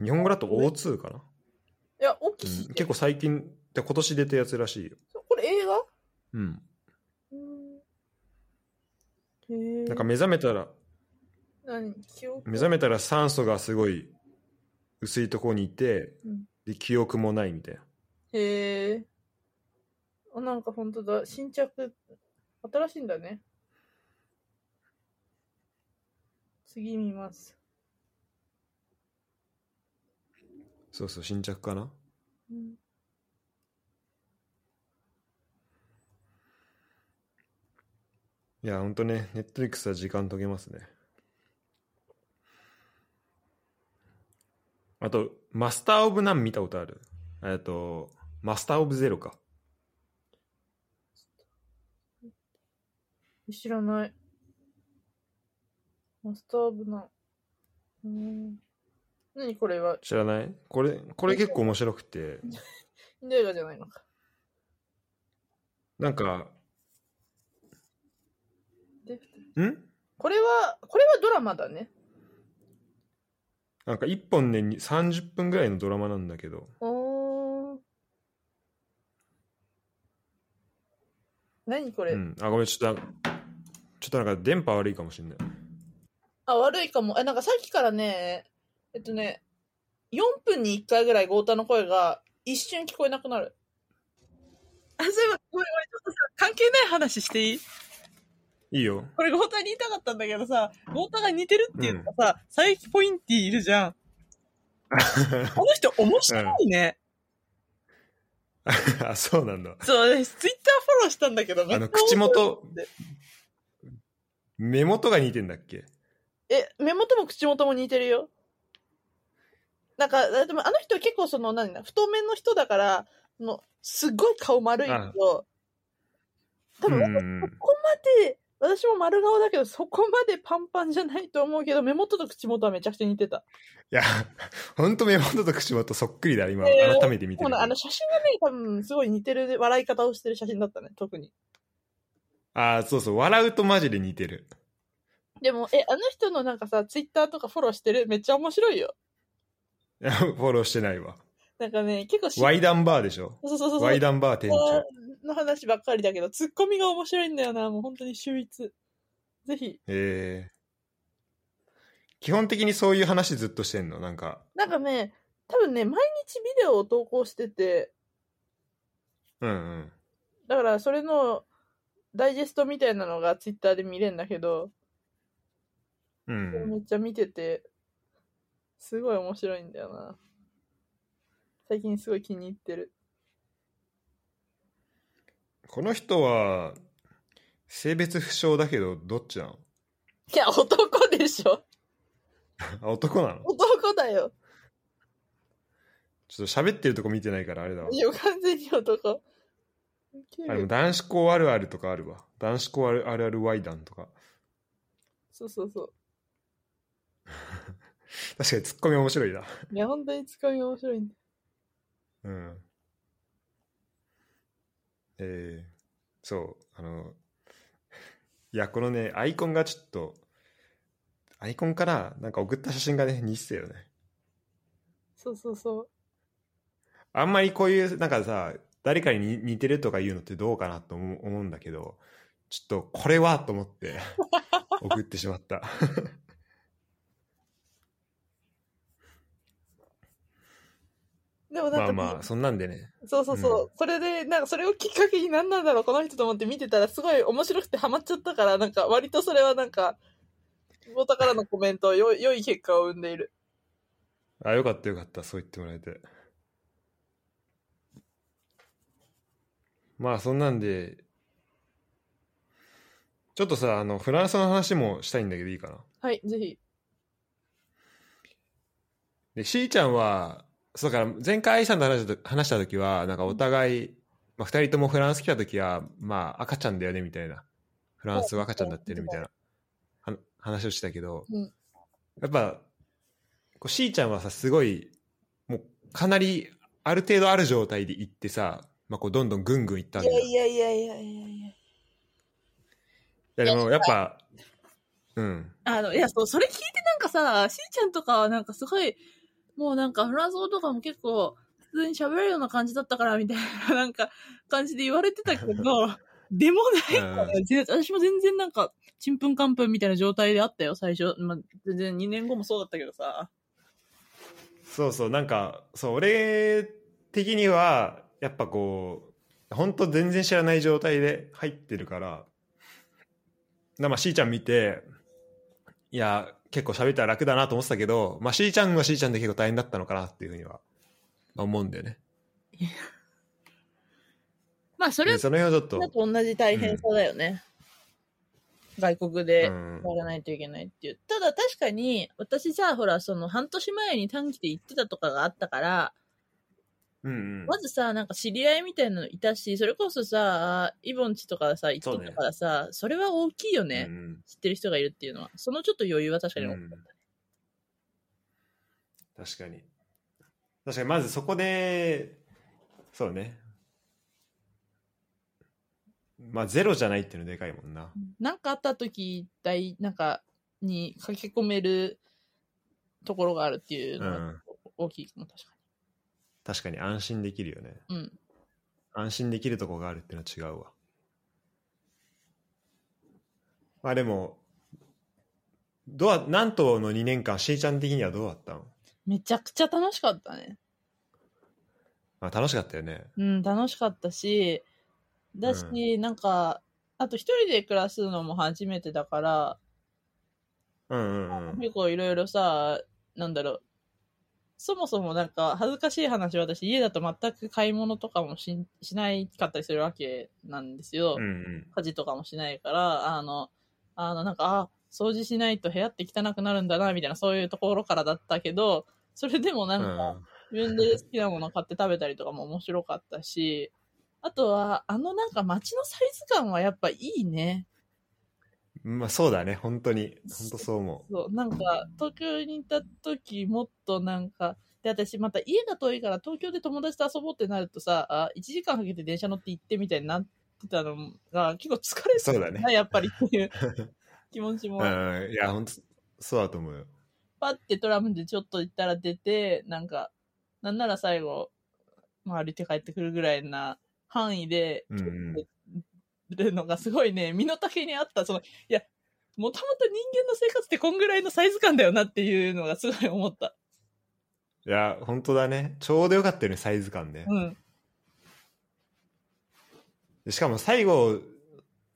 日本語だと O2 かな、いや、オキシうん、結構最近、で今年出たやつらしいよ。うん。なんか目覚めたら、目覚めたら酸素がすごい薄いところにいて、うんで、記憶もないみたいな。へえ。あ、なんか本当だ。新着、新しいんだね。次見ます。そうそう、新着かなうん、いや、ほんとね、ネットリックスは時間解けますね。あと、マスター・オブ・ナン見たことある？えっと、マスター・オブ・ゼロか。知らない。マスターオブナン。うーん。何これは？知らない？これ、これ結構面白くて、インド映画じゃないの？か。なんか、でん？これは、これはドラマだね。なんか1本ね、に30分ぐらいのドラマなんだけど、おー。何これ、うん。あ、ごめん、ちょっと、ちょっとなんか電波悪いかもしれない。あ、悪いかも。え、なんかさっきからね、えっとね、4分に1回ぐらいゴータの声が一瞬聞こえなくなる。あ、そういえば、ごめんごめん、ちょっとさ、関係ない話していい？いいよ。これゴータに言いたかったんだけどさ、ゴータが似てるっていうのがさ、佐伯ポインティいるじゃん。あの人面白いね。あ、そうなんだ。そう、私ツイッターフォローしたんだけど、あの口元目元が似てんだっけ？え、目元も口元も似てるよ。なんか、でもあの人結構その、何だ、太麺の人だから、のすっごい顔丸いけど、多分、うんうんうんそこまで、私も丸顔だけど、そこまでパンパンじゃないと思うけど、目元と口元はめちゃくちゃ似てた。いや、ほんと目元と口元そっくりだ、今、えー改めて見てあの写真がね、多分すごい似てる笑い方をしてる写真だったね、特に。ああ、そうそう、笑うとマジで似てる。でも、え、あの人のなんかさ、ツイッターとかフォローしてる？めっちゃ面白いよ。い やフォローしてないわ。なんかね、結構しワイダンバーでしょ？そうそうそうそう。ワイダンバー店長。の話ばっかりだけど、ツッコミが面白いんだよな、もう本当に秀逸。ぜひ。えー、基本的にそういう話ずっとしてんの？なんか、なんかね、多分ね、毎日ビデオを投稿してて、うんうん。だからそれのダイジェストみたいなのがツイッターで見れるんだけど、うんめっちゃ見てて、すごい面白いんだよな。最近すごい気に入ってる。この人は、性別不詳だけど、どっちなの？いや、男でしょあ、男なの？男だよ。ちょっと喋ってるとこ見てないからあれだわ。いや、完全に男。あでも男子校あるあるとかあるわ。男子校あるあるあるワイダンとか。そうそうそう。確かにツッコミ面白いな。いや、本当にツッコミが面白いんだよ。うん。えー、そう、あの、いや、このね、アイコンがちょっと、アイコンからなんか送った写真がね、似てたよね。そうそうそう。あんまりこういう、なんかさ、誰かに似似てるとか言うのってどうかなと思う思うんだけど、ちょっとこれはと思って 送ってしまった。でもなんか、まあまあ、そんなんでね。そうそうそう、それで、なんかそれをきっかけに何なんだろう、この人と思って見てたら、すごい面白くてハマっちゃったから、なんか割とそれはなんか、太田からのコメント、よ 良い結果を生んでいる。あ、よかったよかった、そう言ってもらえて。まあ、そんなんで、ちょっとさ、あの、フランスの話もしたいんだけどいいかな。はい、ぜひ。で、しーちゃんは、そうだから、前回愛さんと話した時は、なんかお互い、まあ、二人ともフランス来た時は、まあ、赤ちゃんだよね、みたいな。フランスは赤ちゃんだってるみたいな、は話をしたけど、うんやっぱ、こうしーちゃんはさ、すごい、もう、かなり、ある程度ある状態で行ってさ、まあ、こう、どんどんぐんぐん行ったんだよ。いいやいやいやいやいやいや。や、でも、やっぱ、うん。あの、いや、そう、それ聞いてなんかさ、しーちゃんとかはなんかすごい、もうなんかフランス語とかも結構、普通に喋れるような感じだったから、みたいな、なんか、感じで言われてたけど、でもないから、全私も全然なんか、ちんぷんかんぷんみたいな状態であったよ、最初。まあ、全然2年後もそうだったけどさ。そうそう、なんか、そう、俺的には、やっぱこう、本当全然知らない状態で入ってるから、なまあ、しーちゃん見て、いや、結構喋ったら楽だなと思ってたけど、まあ、しーちゃんはしーちゃんで結構大変だったのかなっていうふうには、まあ、思うんだよね。まあ、それは、でその辺はちょっと、だと同じ大変さだよね。外国でうんやらないといけないっていう。ただ確かに、私さ、ほら、その半年前に短期で行ってたとかがあったから、うんうん。まずさ、なんか知り合いみたいなのいたし、それこそさ、イボンチとかさ、行ってたからさ、そ,、れは大きいよね、うん知ってる人がいるっていうのは。そのちょっと余裕は確かに大きかったね。うん確かに。確かに、まずそこで、そうね。まあ、ゼロじゃないっていうのでかいもんな。なんかあった時、大、なんか、に駆け込めるところがあるっていうのはうん。大きいかも、確か確かに安心できるよね。に。うん。安心できるとこがあるっていうのは違うわ。まあでも、どうは、南東の2年間、しーちゃん的にはどうだったの？めちゃくちゃ楽しかったね。あ楽しかったよね。うん、楽しかったし、だし、なんか、あと一人で暮らすのも初めてだから、うんうんうん。結構いろいろさ、なんだろう。そもそもなんか恥ずかしい話私家だと全く買い物とかもししないかったりするわけなんですよ。うんうん。家事とかもしないから、あの、あのなんか、あ、掃除しないと部屋って汚くなるんだな、みたいなそういうところからだったけど、それでもなんか、自分で好きなもの買って食べたりとかも面白かったし、あとは、あのなんか街のサイズ感はやっぱいいね。うん。まあそうだね、本当に。本当そう思そう、なんか、東京にいた時もっとなんか、で、私また家が遠いから東京で友達と遊ぼうってなるとさ、あ、1時間かけて電車乗って行ってみたいになってたのが結構疲れてそうだねな、やっぱりっていう 気持ちもう。うん。いや、本当そうだと思うよ。パッてトラムでちょっと行ったら出て、なんか、なんなら最後、まあ歩いて帰ってくるぐらいな範囲で、うんうん。るのがすごいね、身の丈にあった、その、いや、もともと人間の生活ってこんぐらいのサイズ感だよなっていうのがすごい思った。いや、本当だね。ちょうどよかったよね、サイズ感ね。うん。でしかも最後、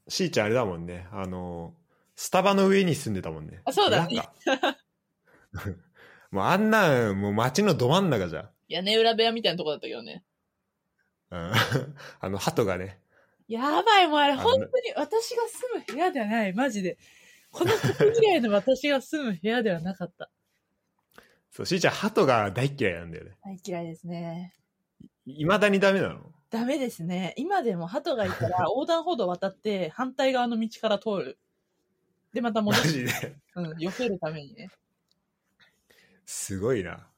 しーちゃんあれだもんね。あの、スタバの上に住んでたもんね。あそうだねなんか もうあんなん、もう街のど真ん中じゃん。屋根裏部屋みたいなとこだったけどね。うん あの、鳩がね。やばい、もうあれ本当に私が住む部屋ではない、マジで。この時以来の私が住む部屋ではなかった。そう、しーちゃん鳩が大嫌いなんだよね。大嫌いですね。いまだにダメなの？ダメですね。今でも鳩がいたら 横断歩道渡って反対側の道から通る。で、また戻マる。ジで？うん、避けるためにね。すごいな。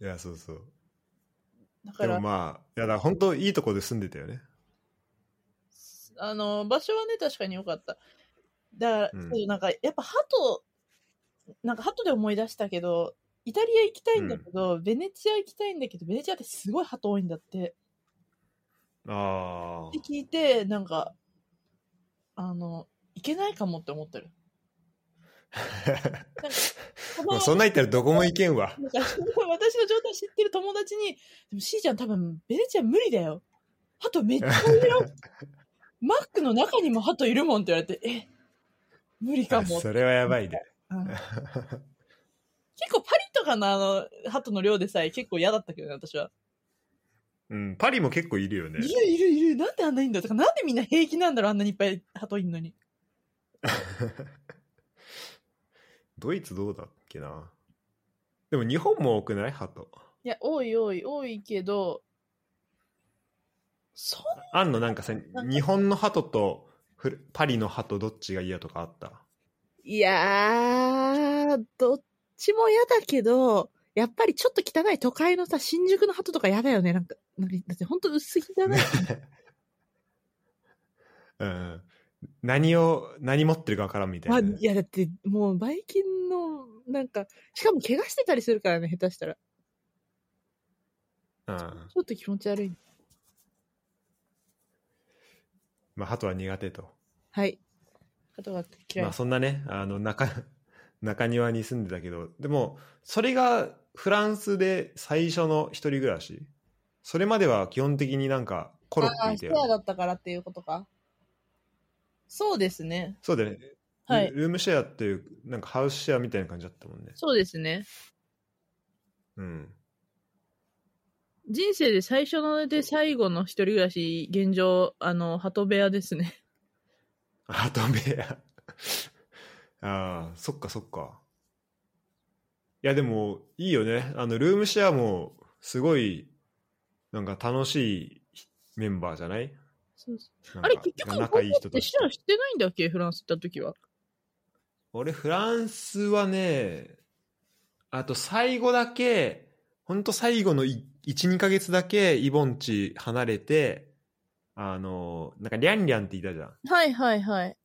いや、そうそう。だから、でもまあ、いや、だから本当いいとこで住んでたよね。あの、場所はね、確かに良かった。だから、うんそうなんか、やっぱ鳩、なんか鳩で思い出したけど、イタリア行きたいんだけど、ベネチア行きたいんだけど、ベネチアってすごい鳩多いんだって。あって聞いて、なんか、あの、行けないかもって思ってる。そんな言ったらどこも行けんわ。私の状態知ってる友達に、でもしーちゃん多分、ベネチア無理だよ。鳩めっちゃいるよ。マックの中にも鳩いるもんって言われて、え、無理かも。それはやばいね。うん 結構パリとかのあの、鳩の量でさえ結構嫌だったけどね、私は。うん、パリも結構いるよねい。るいるいる。なんであんないんだとか、なんでみんな平気なんだろう、あんなにいっぱい鳩いんのに。ドイツどうだっけな。でも日本も多くない？鳩。いや、多い多い、多いけど、あんのなんかさ日本の鳩とパリの鳩どっちが嫌とかあった？いやー、どっちも嫌だけど、やっぱりちょっと汚い都会のさ、新宿の鳩とか嫌だよね。なんか、なんかだってほんと薄着だね。うん。何を、何持ってるかわからんみたいまあ、なね。いや、だってもう、バイキンの、なんか、しかも怪我してたりするからね、下手したら。うん。ちょっと気持ち悪い。まあ、鳩は苦手と。はい。鳩が嫌い。まあ、そんなね、あの、中、中庭に住んでたけど、でも、それがフランスで最初の一人暮らしそれまでは基本的になんかコロッああ、ケいたよね。シェアだったからっていうことか。そうですね。そうだよね。はいルルームシェアっていう、なんかハウスシェアみたいな感じだったもんね。そうですね。うん。人生で最初ので最後の一人暮らし、現状、あの、鳩部屋ですね。ハト部屋。ああ、そっかそっか。いや、でも、いいよね。あの、ルームシェアも、すごい、なんか楽しいメンバーじゃない？そうそなんかあれ、結局、仲いい人としてシェアしてないんだっけ？フランス行った時は。俺、フランスはね、あと最後だけ、ほんと最後の1、2ヶ月だけ、イボンチ離れて、あの、なんか、リャンリャンっていたじゃん。はいはいはい。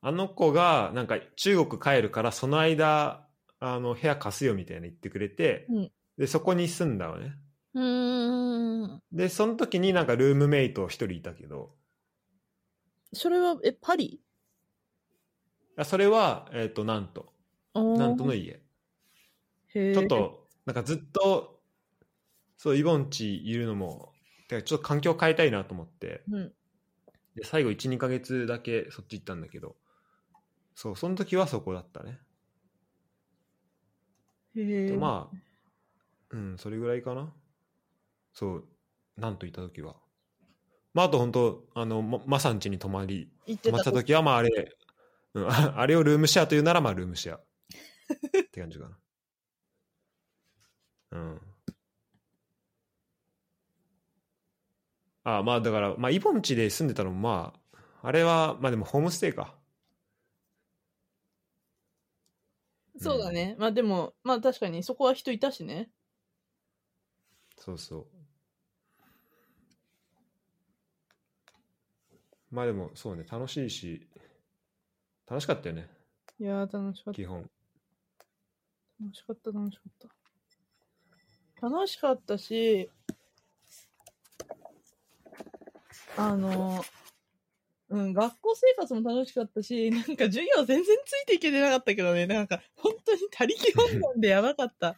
あの子が、なんか、中国帰るから、その間、あの、部屋貸すよみたいな言ってくれて、うんで、そこに住んだわね。うーん。で、その時になんかルームメイト一人いたけど、それは、え、パリ？やそれは、えっ、と、なんと。なんとのい。家。へーちょっ。と、なんかずっと、そう、イボンチいるのも、てかちょっと環境変えたいなと思って、うん。で最後1、2ヶ月だけそっち行ったんだけど、そう、その時はそこだったね。へえ。でまあ、うん、それぐらいかな。そう、なんと言った時は。まあ、あと本当、あの、ままさん家に泊まり、泊まってた時は、まああれ、うん、ああれをルームシェアというなら、まあルームシェア。って感じかな。うん。あまあだから、まあイボンチで住んでたのも、まあ、あれは、まあでもホームステイか。そうだね。まあでも、まあ確かにそこは人いたしね。そうそう。まあでも、そうね、楽しいし、楽しかったよね、いやー、楽しかった。基本。楽しかった、楽しかった。楽しかったし、あの、うん、学校生活も楽しかったし、なんか授業全然ついていけてなかったけどね、なんか本当に他力本願でやばかった。い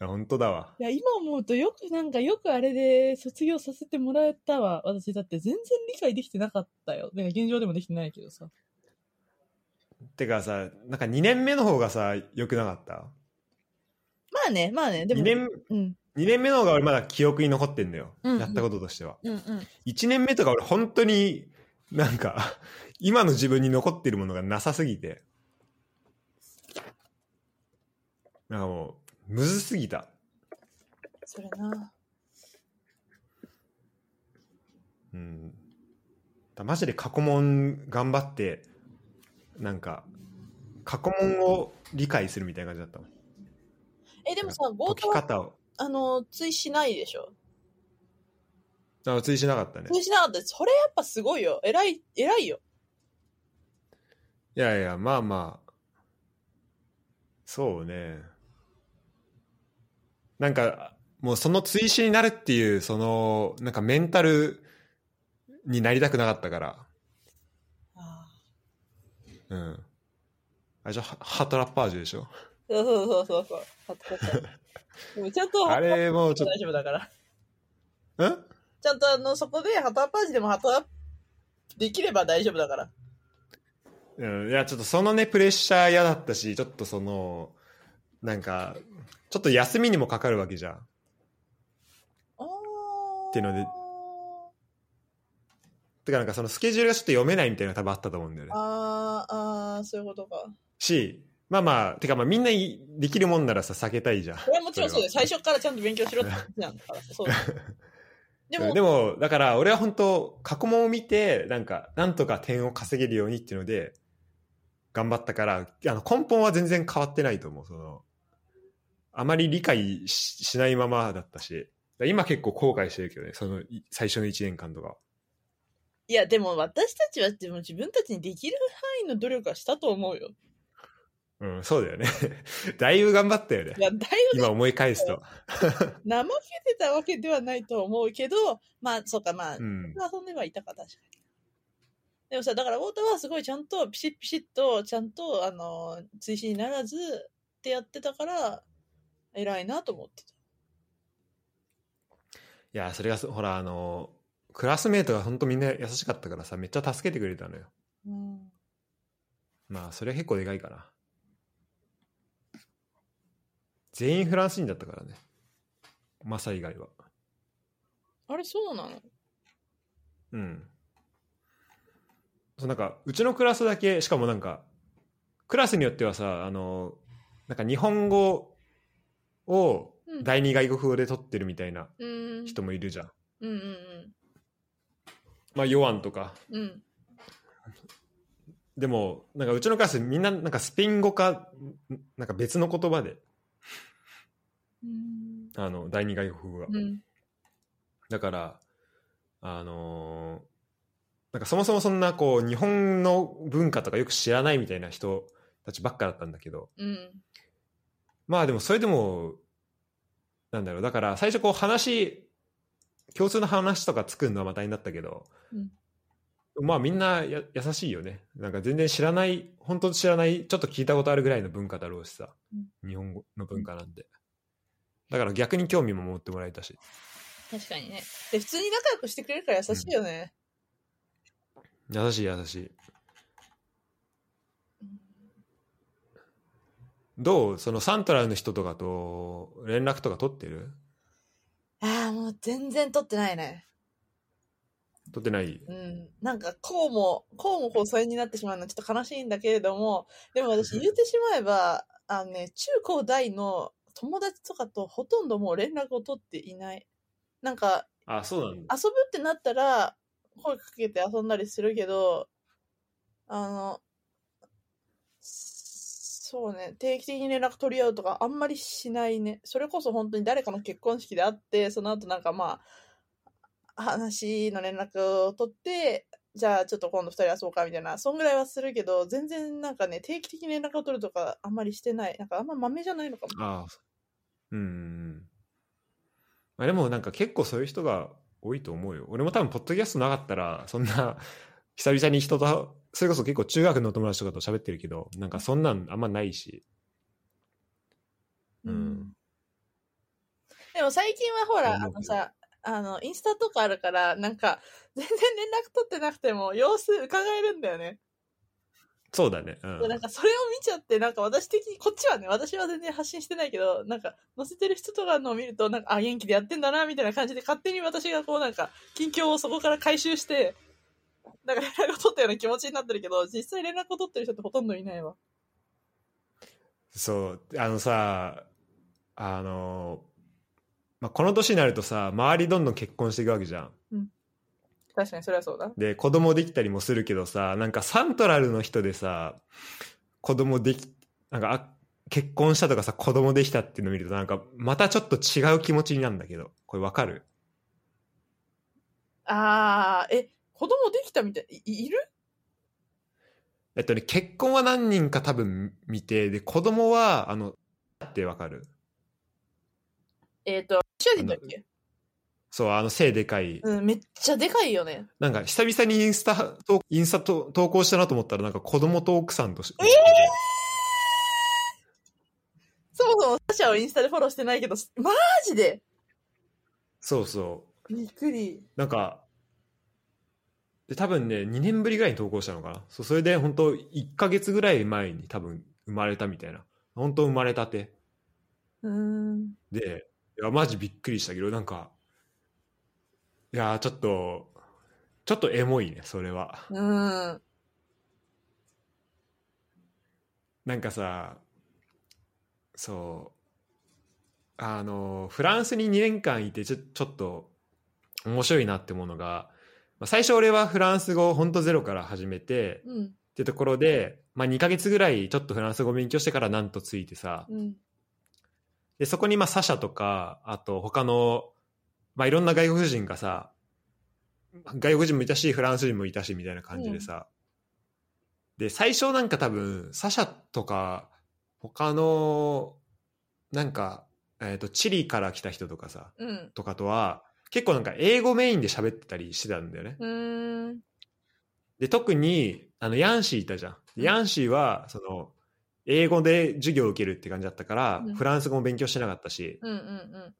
や、本当だわ。いや、今思うとよく、なんかよくあれで卒業させてもらえたわ。私だって全然理解できてなかったよ。なんか現状でもできてないけどさ。てかさ、なんか2年目の方がさ、良くなかった？まあね、まあね、でも。2年うん。2年目の方が俺まだ記憶に残ってんだよ、うんうんやったこととしてはうんうん。1年目とか俺本当になんか 今の自分に残ってるものがなさすぎてなんかもうむずすぎたそれな。うんだマジで過去問頑張ってなんか過去問を理解するみたいな感じだったもんえ、でもさ、強解き盗は、方をあの、追しないでしょ？あ追しなかったね追しなかった。それやっぱすごいよ。偉い、偉いよ。いやいや、まあまあ。そうね。なんか、もうその追試になるっていう、その、なんかメンタルになりたくなかったから。あうん。あれじゃ、ハハトラッパージュでしょ？そうそうそうそうそう。はっとかでもちゃんと、あれもうちょっ大丈夫だから。と、んちゃんとあの、そこでハトアパージでもハトアできれば大丈夫だから。うん、いや、ちょっとそのね、プレッシャー嫌だったし、ちょっとその、なんか、ちょっと休みにもかかるわけじゃん。っていうのでてかなんかそのスケジュールがちょっと読めないみたいなのが多分あったと思うんだよね。あー、あー、そういうことか。し、まあまあ、てかまあみんないできるもんならさ、避けたいじゃん。これはもちろんそうだよ。最初からちゃんと勉強しろって話なんだから。そうだよ でも、でも、だから俺は本当過去問を見て、なんか、なんとか点を稼げるようにっていうので、頑張ったから、あの根本は全然変わってないと思う。その、あまり理解ししないままだったし、今結構後悔してるけどね、そのい最初の1年間とかは。いや、でも私たちはでも自分たちにできる範囲の努力はしたと思うよ。うん、そうだよね。だいぶ頑張ったよねい。や、だいぶ今思い返すと。怠けてたわけではないと思うけど、まあ、そうか、まあ、うん。遊んではいたか、確かに。でもさ、だから、太田はすごいちゃんと、ピシッピシッと、ちゃんと、あの、追試にならずってやってたから、偉いなと思ってた。いや、それがそ、ほら、あの、クラスメートが本当みんな優しかったからさ、めっちゃ助けてくれたのよ。うん。まあ、それは結構でかいかな。全員フランス人だったからね。マサ以外は。あれ、そうなの？うん。そうなんか、うちのクラスだけ、しかもなんか、クラスによってはさ、あの、なんか日本語をうん第二外国語で取ってるみたいなうん。人もいるじゃん。うんうんまあ、ヨアンとか。うん。うん。でも、なんかうちのクラスみんななんかスペイン語か、なんか別の言葉で、うん。あの、第二外国語が。うん。だから、あのーなんかそもそもそんなこう、日本の文化とかよく知らないみたいな人たちばっかだったんだけど、うん。まあでもそれでも、なんだろう、だから最初こう話、共通の話とか作るのはまたになったけど、うんまあみんなや優しいよね。なんか全然知らない、本当知らない、ちょっと聞いたことあるぐらいの文化だろうしさ。日本語の文化なんで。だから逆に興味も持ってもらえたし。確かにね。で、普通に仲良くしてくれるから優しいよね。優しい優しい。どう？そのサントラルの人とかと連絡とか取ってる？ああ、もう全然取ってないね。取ってない？うん。なんか、こうも、こうもこう疎遠になってしまうのはちょっと悲しいんだけれども、でも私言ってしまえば、あのね、中高大の友達とかとほとんどもう連絡を取っていない。なんか、あ、そうなんだ。遊ぶってなったら、声かけて遊んだりするけど、あの、そうね、定期的に連絡取り合うとかあんまりしないね。それこそ本当に誰かの結婚式で会って、その後なんかまあ、話の連絡を取って、じゃあちょっと今度二人遊ぼうかみたいな、そんぐらいはするけど、全然なんかね、定期的に連絡を取るとかあんまりしてない。なんかあんま豆じゃないのかも。ああ。うんうんうん。まあでもなんか結構そういう人が多いと思うよ。俺も多分ポッドキャストなかったら、そんな 久々に人と、それこそ結構中学の友達とかと喋ってるけど、なんかそんなんあんまないし。うん。でも最近はほら、あのさ、あの、インスタとかあるから、なんか、全然連絡取ってなくても様子伺えるんだよね。そうだね。うん。なんかそれを見ちゃって、なんか私的に、こっちはね、私は全然発信してないけど、なんか載せてる人とかのを見ると、なんか、あ、元気でやってんだな、みたいな感じで、勝手に私がこうなんか、近況をそこから回収して、なんか連絡を取ったような気持ちになってるけど、実際連絡を取ってる人ってほとんどいないわ。そう、あのさ、あの、まあ、この年になるとさ、周りどんどん結婚していくわけじゃん。確かにそれはそうだ。で、子供できたりもするけどさ、なんかサントラルの人でさ、子供でき、なんか、あ結婚したとかさ、子供できたっていうのを見ると、なんか、またちょっと違う気持ちになるんだけど、これわかる？あー、え、子供できたみたい、いいる？えっとね、結婚は何人か多分見て、で、子供は、あの、ってわかる？えっ、と、ロシア人だっけ？そう、あの、背でかい。うん、めっちゃでかいよね。なんか、久々にインスタ、とインスタと投稿したなと思ったら、なんか子供と奥さんとし、えそもそもサシャをインスタでフォローしてないけど、マジで？そうそう。びっくり。なんか、で、多分ね、2年ぶりぐらいに投稿したのかな。そう、それで本当1ヶ月ぐらい前に多分生まれたみたいな。本当生まれたて。うーん。で、いや、マジびっくりしたけど、なんか、いや、ちょっと、ちょっとエモいね、それは。うーん。なんかさ、そう、あの、フランスに2年間いてちょ、ちょっと面白いなってものが、まあ最初俺はフランス語を本当ゼロから始めて、うん。ってところで、まあ、2ヶ月ぐらいちょっとフランス語を勉強してからなんとついてさ、うん。でそこにまあサシャとかあと他の、まあ、いろんな外国人がさ外国人もいたしフランス人もいたしみたいな感じでさ、で最初なんか多分サシャとか他のなんか、えー、とチリから来た人とかさうん。とかとは結構なんか英語メインで喋ってたりしてたんだよね。で特にあのヤンシーいたじゃん。うんヤンシーはその英語で授業を受けるって感じだったから、うんフランス語も勉強してなかったし、うんうんうん。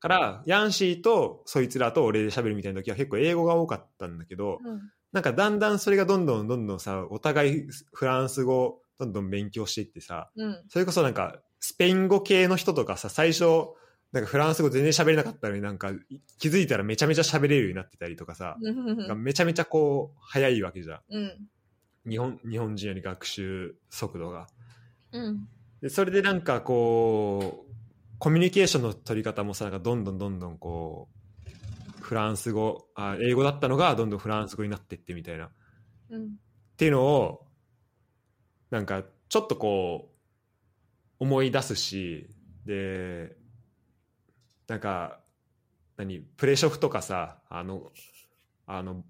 からヤンシーとそいつらと俺で喋るみたいな時は結構英語が多かったんだけど、うん。なんかだんだんそれがどんどんどんどんさお互いフランス語をどんどん勉強していってさうん。それこそなんかスペイン語系の人とかさ最初なんかフランス語全然喋れなかったのになんか気づいたらめちゃめちゃ喋れるようになってたりとかさ、うん。めちゃめちゃこう早いわけじゃん。うん。日本日本人より学習速度が。うん。でそれでなんかこうコミュニケーションの取り方もさなんかどんどんどんどんこうフランス語あ英語だったのがどんどんフランス語になってってみたいなっうん。ていうのをなんかちょっとこう思い出すしでなんか何プレショフとかさあのあの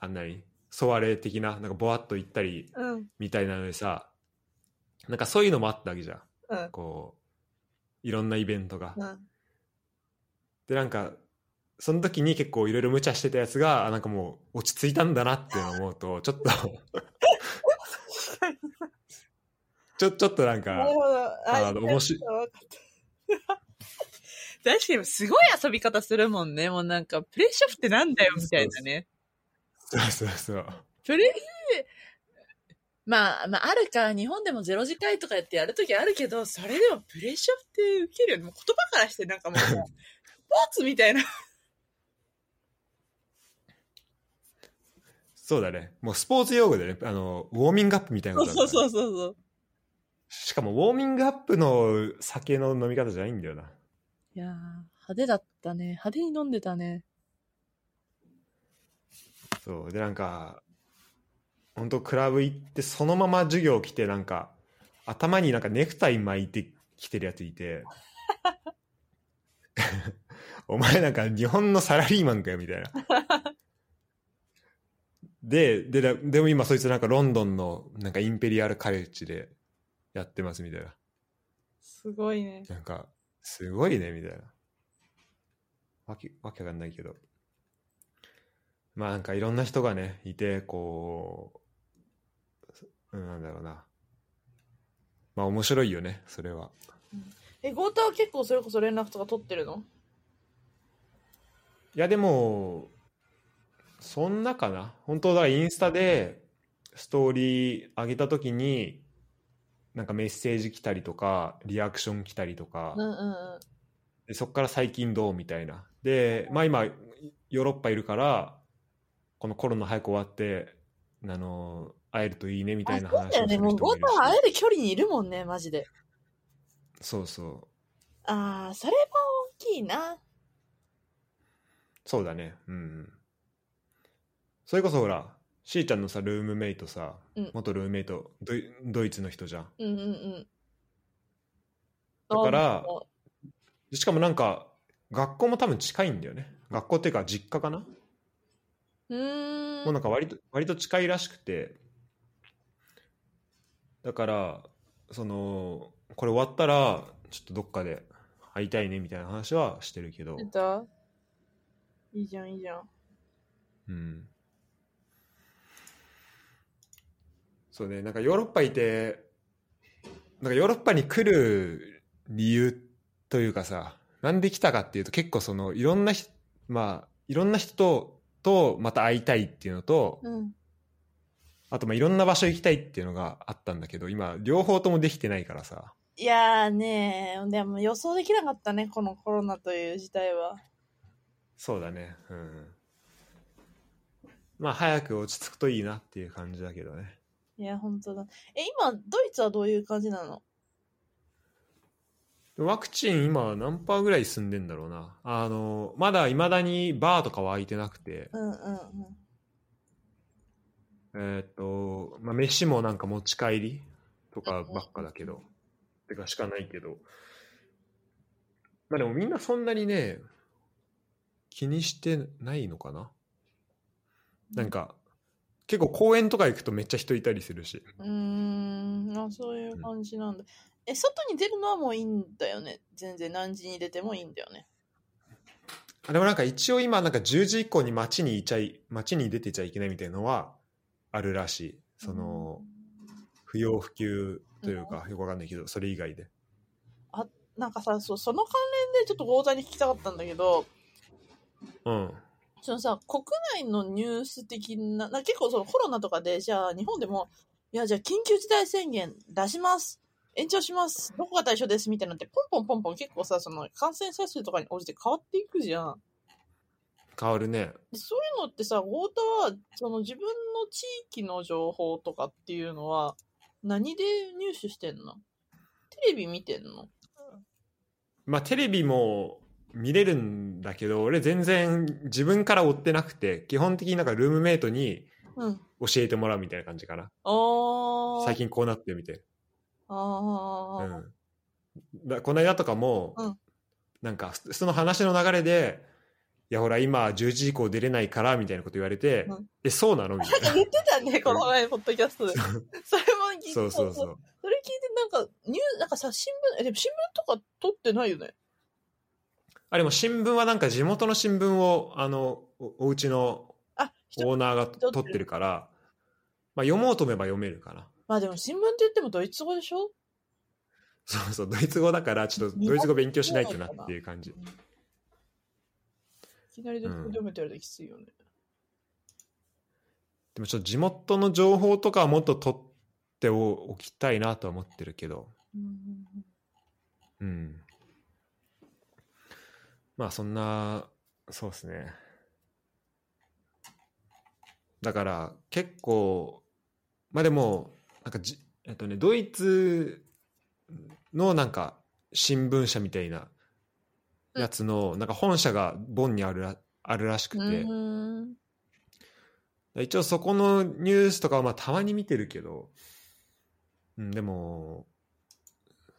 あんなにソワレ的ななんかボワッと行ったりうん。みたいなのでさなんかそういうのもあったわけじゃんうん。こういろんなイベントが。うん。でなんかその時に結構いろいろ無茶してたやつがあなんかもう落ち着いたんだなっていうのを思うと ちょっと ちょちょっとなんか。あの面白い確かにすごい遊び方するもんね。もうなんか、プレイショップってなんだよみたいなね。そうそうそうプレイ、まあ、まあ、あるか、日本でもゼロ次会とかやってやるときあるけど、それでもプレイショップって受けるよね。もう言葉からしてなんかもうさ、ス ポーツみたいな。そうだねもうスポーツ用語でねあのウォーミングアップみたいなことだからそうそうそうそう。しかもウォーミングアップの酒の飲み方じゃないんだよないやー、派手だったね。派手に飲んでたね。そうでなんか本当クラブ行ってそのまま授業来てなんか頭になんかネクタイ巻いてきてるやついて。お前なんか日本のサラリーマンかよみたいな。ででででも今そいつなんかロンドンのなんかインペリアルカレッジでやってますみたいな。すごいね。なんかすごいねみたいな。わけわけわかんないけど。まあなんかいろんな人がねいてこううんなんだろうな。まあ面白いよねそれは。え、ゴータは結構それこそ連絡とか取ってるの？いやでもそんなかな。本当だインスタでストーリー上げた時になんかメッセージ来たりとかリアクション来たりとか、うんうんうん。でそこから最近どうみたいな。でまあ今ヨーロッパいるからこのコロナ早く終わってあの会えるといいねみたいな。話をする人もうゴーもいるしタは会える距離にいるもんね、マジで。そうそうああ、それも大きいな。そうだねうんうんそれこそほらしーちゃんのさルームメイトさ、うん元ルームメイトドイドイツの人じゃんうんうんうん。だからあしかもなんか学校も多分近いんだよね学校っていうか実家かな、うーん。もうなんか割と割と近いらしくてだからそのこれ終わったらちょっとどっかで会いたいねみたいな話はしてるけどいいじゃん、いいじゃん。うんそうねなんかヨーロッパいてなんかヨーロッパに来る理由というかさなんで来たかっていうと結構そのいろんな人まあいろんな人ととまた会いたいっていうのと、うん。あとまあいろんな場所行きたいっていうのがあったんだけど今両方ともできてないからさ。いやーねでも予想できなかったね、このコロナという事態は。そうだね。うん。まあ早く落ち着くといいなっていう感じだけどね。いや、本当だ。え、今、ドイツはどういう感じなの？ワクチン今何パーぐらい進んでんだろうな。あのまだいまだにバーとかは開いてなくて。うんうんうん。えーっとまあ飯もなんか持ち帰りとかばっかだけどてかしかないけどまあでもみんなそんなにね気にしてないのかな？なんか結構公園とか行くとめっちゃ人いたりするしうーん、あ、そういう感じなんだ。え、外に出るのはもういいんだよね？全然何時に出てもいいんだよね。あでもなんか一応今なんか10時以降に街にいちゃい街に出てちゃいけないみたいなのはあるらしいその不要不急というかよくわかんないけどそれ以外でなんかさ、そうその関連でちょっと講座に聞きたかったんだけど、うんそのさ、国内のニュース的な、な結構そのコロナとかで、じゃあ日本でも、いや、じゃあ緊急事態宣言出します。延長します。どこが対象ですみたいなのって、ポンポンポンポン結構さ、その感染者数とかに応じて変わっていくじゃん。変わるね。でそういうのってさ、太田は、その自分の地域の情報とかっていうのは、何で入手してんの？テレビ見てんの？まあテレビも見れるんだけど俺全然自分から追ってなくて基本的になんかルームメイトにうん。教えてもらうみたいな感じかな。あー。最近こうなってるみたいあー。うん、だこの間とかも、うん。なんかその話の流れで「いやほら今10時以降出れないから」みたいなこと言われて「うんえそうなの?」みたいななんか言ってたね、この前、ポッドキャストで。それも聞いそうそうそうそれ聞いて、なんか、ニュー、なんかさ、新聞、え、でも新聞とか撮ってないよね？あれも新聞はなんか地元の新聞をあのおお家のオーナーが取ってるから、まあ、読もうと思えば読めるかな。まあでも新聞って言ってもドイツ語でしょ？そうそう、ドイツ語だから、ちょっとドイツ語勉強しないとなっていう感じ。いきなりドイツ語で読めてるときついよね。でもちょっと地元の情報とかはもっと取っておきたいなとは思ってるけど、うんうん。まあそんな、そうですね。だから結構、まあでも、なんかじ、えっとね、ドイツのなんか新聞社みたいなやつの、なんか本社がボンにあるらあるらしくて、うん一応そこのニュースとかはまあたまに見てるけど、うん、でも、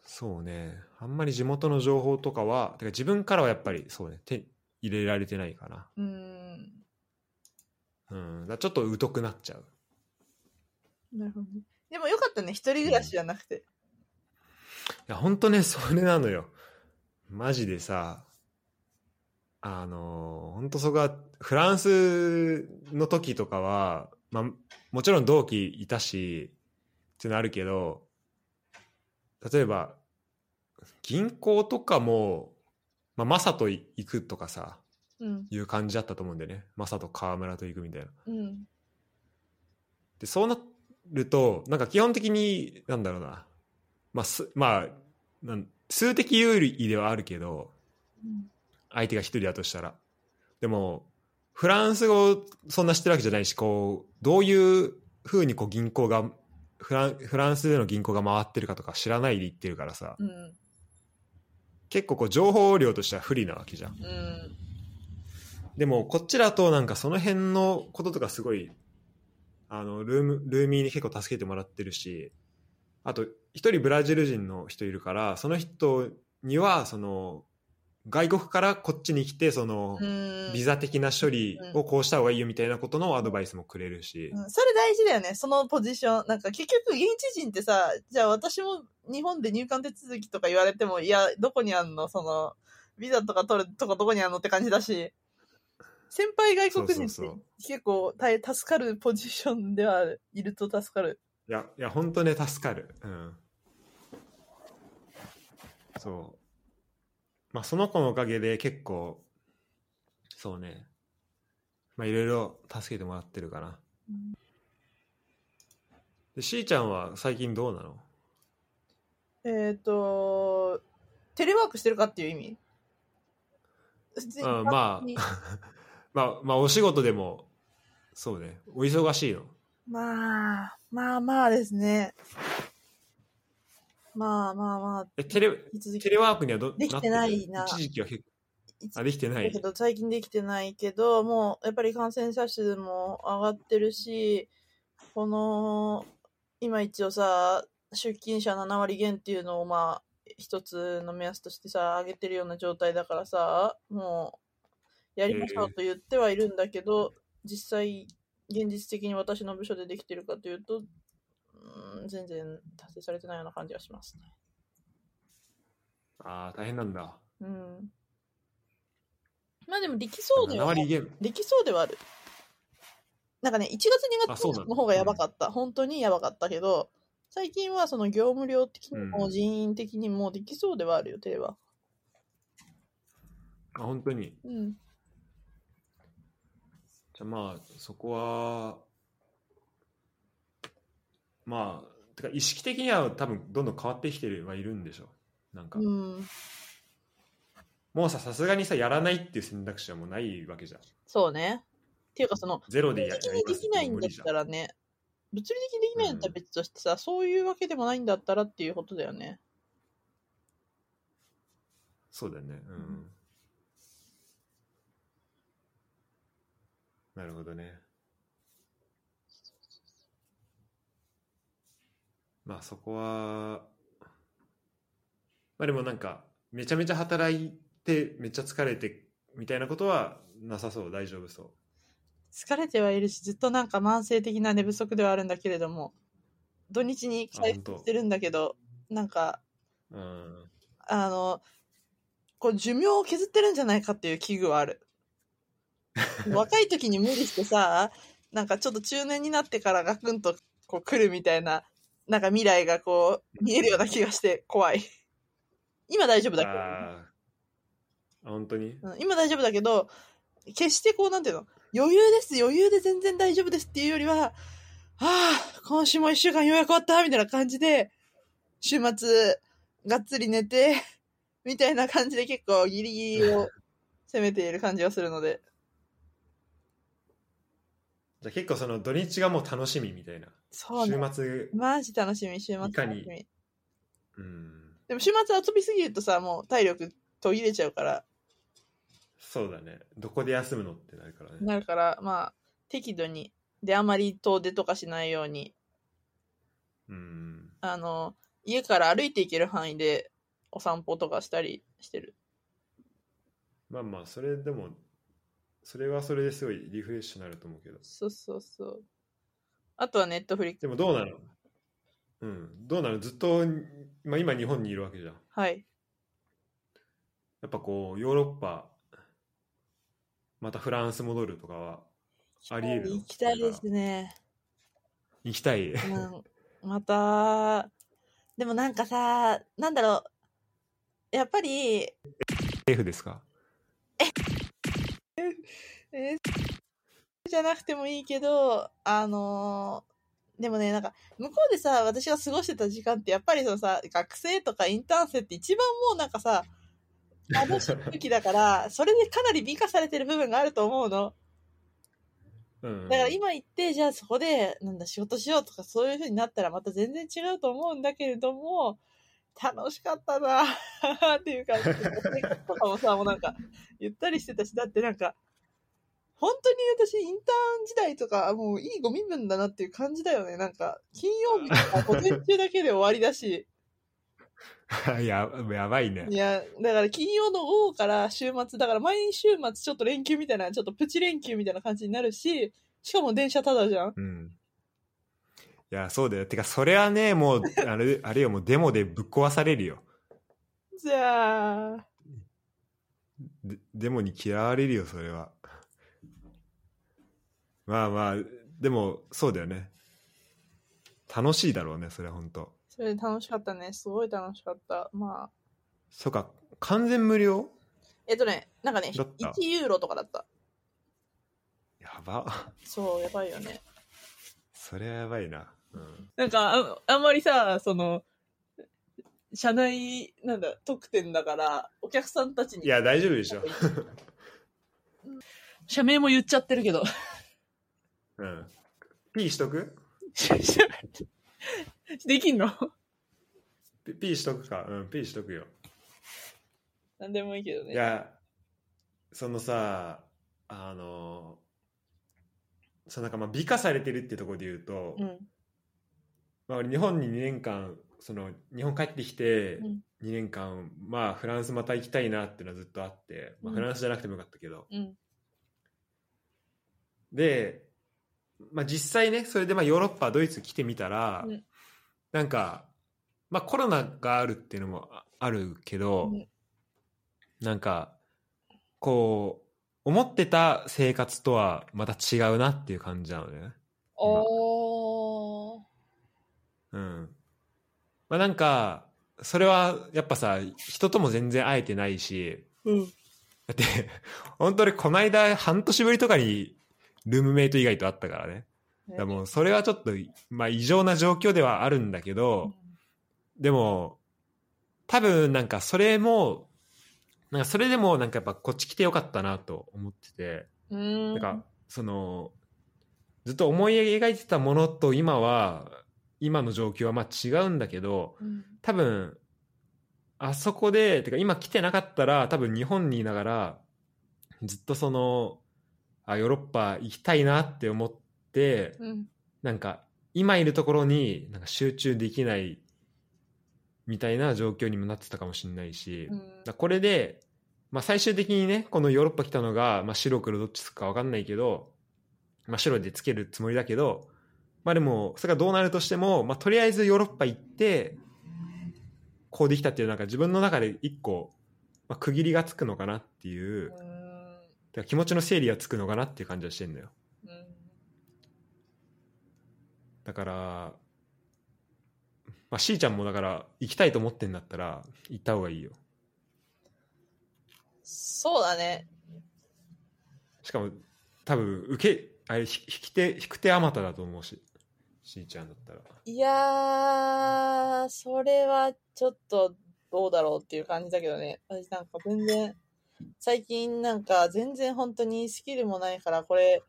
そうね、あんまり地元の情報とかは、てか自分からはやっぱりそうね、手入れられてないかな。うん。うん、ちょっと疎くなっちゃう。なるほどね。でもよかったね、一人暮らしじゃなくて。いや、ほんとね、それなのよ。マジでさ、あの、ほんとそこは、フランスの時とかは、まあ、もちろん同期いたし、っていうのあるけど、例えば、銀行とかも、まあ、マサと行くとかさ、うん。いう感じだったと思うんだよね。マサと河村と行くみたいな。うん。で、そうなると、なんか基本的に、なんだろうな。まあ、すまあ、なん数的有利ではあるけど、うん相手が一人だとしたら。でも、フランス語をそんな知ってるわけじゃないし、こう、どういうふうにこう銀行が、フランフランスでの銀行が回ってるかとか知らないで行ってるからさ、うん。結構こう情報量としては不利なわけじゃん。うん。でも、こっちだとなんかその辺のこととかすごい、あの、ルーム、ルーミーに結構助けてもらってるし、あと、一人ブラジル人の人いるから、その人には、その、外国からこっちに来て、その、うん。ビザ的な処理をこうした方がいいよみたいなことのアドバイスもくれるし、うんそれ大事だよね、そのポジション。なんか結局現地人ってさ、じゃあ私も日本で入管手続きとか言われても、いや、どこにあんの？その、ビザとか取るとかどこにあんのって感じだし、先輩外国人って結構大助かるポジションでは。いると助かる。いや、いや、本当ね、助かる。うん。そう。まあ、その子のおかげで結構、そうね、まあ、いろいろ助けてもらってるかな。で、しーちゃんは最近どうなの？えっ、と、テレワークしてるかっていう意味？うん、まあ、まあ、まあ、お仕事でも、そうね、お忙しいの？まあ、まあまあですね。まあまあまあ、え、テレ、テレワークにはど、できてないな。一時期は結構、あ、できてない。だけ。ど最近できてないけどもうやっぱり感染者数も上がってるしこの今一応さ出勤者7割減っていうのをまあ一つの目安としてさ上げてるような状態だからさもうやりましょうと言ってはいるんだけど、実際現実的に私の部署でできてるかというとうん全然達成されてないような感じがしますね。ああ、大変なんだ。うんまあでもできそうで7は。できそうではある。なんかね、1月2月の方がやばかった。本当にやばかったけど、最近はその業務量的にもうん人員的にもできそうではあるよ、テレは。あ、本当に。うん。じゃあまあそこはまあてか意識的には多分どんどん変わってきてるはいるんでしょなんか、うん。もうささすがにさやらないっていう選択肢はもうないわけじゃん。そうね。っていうかその、ゼロで物理的にでややりますきないんだったらね、物理的にできないんだったら別としてさ、そういうわけでもないんだったらっていうことだよね。そうだよね。うん、なるほどねまあそこはまあでもなんかめちゃめちゃ働いてめっちゃ疲れてみたいなことはなさそう。大丈夫そう。疲れてはいるし、ずっとなんか慢性的な寝不足ではあるんだけれども、土日に回復してるんだけど、なんか、うん。あの、こう寿命を削ってるんじゃないかっていう危惧はある。若い時に無理してさ、なんかちょっと中年になってからガクンとこう来るみたいな、なんか未来がこう見えるような気がして怖い。今大丈夫だけど。本当に？うん今大丈夫だけど、決してこう、なんていうの、余裕です、余裕で全然大丈夫ですっていうよりは、ああ、今週も一週間ようやく終わったみたいな感じで、週末、がっつり寝て、みたいな感じで結構ギリギリを 攻めている感じがするので。じゃあ結構その土日がもう楽しみみたいなそうね。週末マジ楽しみ、週末楽しみ。うんでも週末遊びすぎるとさ、もう体力途切れちゃうから、そうだねどこで休むのってなるからねなるから、まあ、適度に。で、あまり遠出とかしないように、うんあの、家から歩いて行ける範囲でお散歩とかしたりしてる。まあまあそれでもそれはそれですごいリフレッシュになると思うけどそうそうそう。あとはネットフリックス。でもどうなの？うんどうなの？ずっと、まあ、今日本にいるわけじゃんはい。やっぱこうヨーロッパまたフランス戻るとかはありえるの？行きたいですね。行きたい？うん、また、でもなんかさ、なんだろう。やっぱり、F ですか？えーじゃなくてもいいけど、あのーでもね、なんか、向こうでさ、私が過ごしてた時間って、やっぱりそのさ、学生とかインターン生って一番もうなんかさ、楽しい時だから、それでかなり美化されてる部分があると思うの。うんだから今行って、じゃあそこで、なんだ、仕事しようとかそういう風になったらまた全然違うと思うんだけれども、楽しかったなっていう感じで、とかもさ、もうなんか、ゆったりしてたし、だってなんか、本当に私、インターン時代とか、もういいご身分だなっていう感じだよね。なんか、金曜日とか午前中だけで終わりだし、ややばいね。いや、だから金曜の午後から週末、だから毎週末ちょっと連休みたいな、ちょっとプチ連休みたいな感じになるし、しかも電車タダじゃん。うん。いやそうだよ。てかそれはねもう あれあれよもうデモでぶっ壊されるよ。じゃあ、でデモに嫌われるよそれはまあまあでもそうだよね楽しいだろうねそれは本当それ楽しかったね。すごい楽しかった。まあ、そうか完全無料？えっとね、なんかね、だった1ユーロとかだった。やばそう、やばいよね。それはやばいな、うん、なんかあ、あんまりさ、その、社内、なんだ、特典だから、お客さんたちに。いや大丈夫でしょ、社名も言っちゃってるけど。うん、P しとく？できんの？P, P しとくか。うん P しとくよ。なんでもいいけどね。いやそのさあのそうなんかまあ美化されてるっていうところで言うと、うん。まあ、俺日本に2年間その日本帰ってきてうん。2年間、まあフランスまた行きたいなっていうのはずっとあって、まあ、うん。フランスじゃなくてもよかったけど、うん。で、まあ、実際ねそれでまあヨーロッパドイツ来てみたら、うんなんか、まあ、コロナがあるっていうのもああるけど、うんなんかこう思ってた生活とはまた違うなっていう感じなのね。おー。うん。まあなんか、それはやっぱさ、人とも全然会えてないし、うん。だって、本当にこの間半年ぶりとかにルームメイト以外と会ったからね。だもうそれはちょっと、まあ異常な状況ではあるんだけど、でも、多分なんかそれも、なんかそれでもなんかやっぱこっち来てよかったなと思ってて、うん。なんかそのずっと思い描いてたものと今は今の状況はまあ違うんだけどうん、多分あそこでてか今来てなかったら多分日本にいながらずっとそのあヨーロッパ行きたいなって思ってうん。なんか今いるところになんか集中できないみたいな状況にもなってたかもしれないし、うんこれで、まあ、最終的にねこのヨーロッパ来たのが、まあ、白黒どっちつくか分かんないけど、まあ、白でつけるつもりだけどまあでもそれがどうなるとしても、まあ、とりあえずヨーロッパ行ってこうできたっていうなんか自分の中で一個まあ、区切りがつくのかなっていうう、ん。ら気持ちの整理がつくのかなっていう感じはしてんだよ。うん。だから、まあ、しーちゃんもだから、行きたいと思ってんだったら、行った方がいいよ。そうだね。しかも、多分、受け、あれ、ひ引き手、引く手あまただと思うし、しーちゃんだったら。いやー、それはちょっとどうだろうっていう感じだけどね。私なんか全然、最近なんか全然本当にスキルもないから、これ、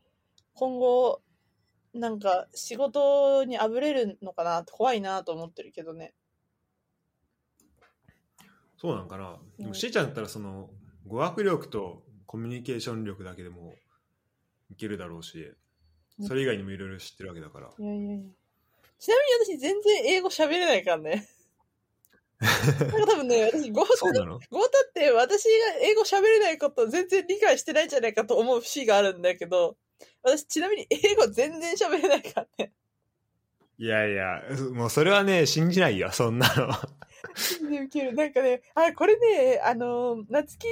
今後、なんか仕事にあぶれるのかなって怖いなと思ってるけどね。そうなんかな。でも、うんしーちゃんだったら、その、語学力とコミュニケーション力だけでもいけるだろうし、それ以外にもいろいろ知ってるわけだから。いやいやいや。ちなみに私全然英語喋れないからね。なんか多分ね、私ゴータゴータって私が英語喋れないことを全然理解してないんじゃないかと思う節があるんだけど、私ちなみに英語全然喋れないからね。いやいや、もうそれはね、信じないよ、そんなの。全然ウケる。なんかね、あ、これね、あのー、夏希、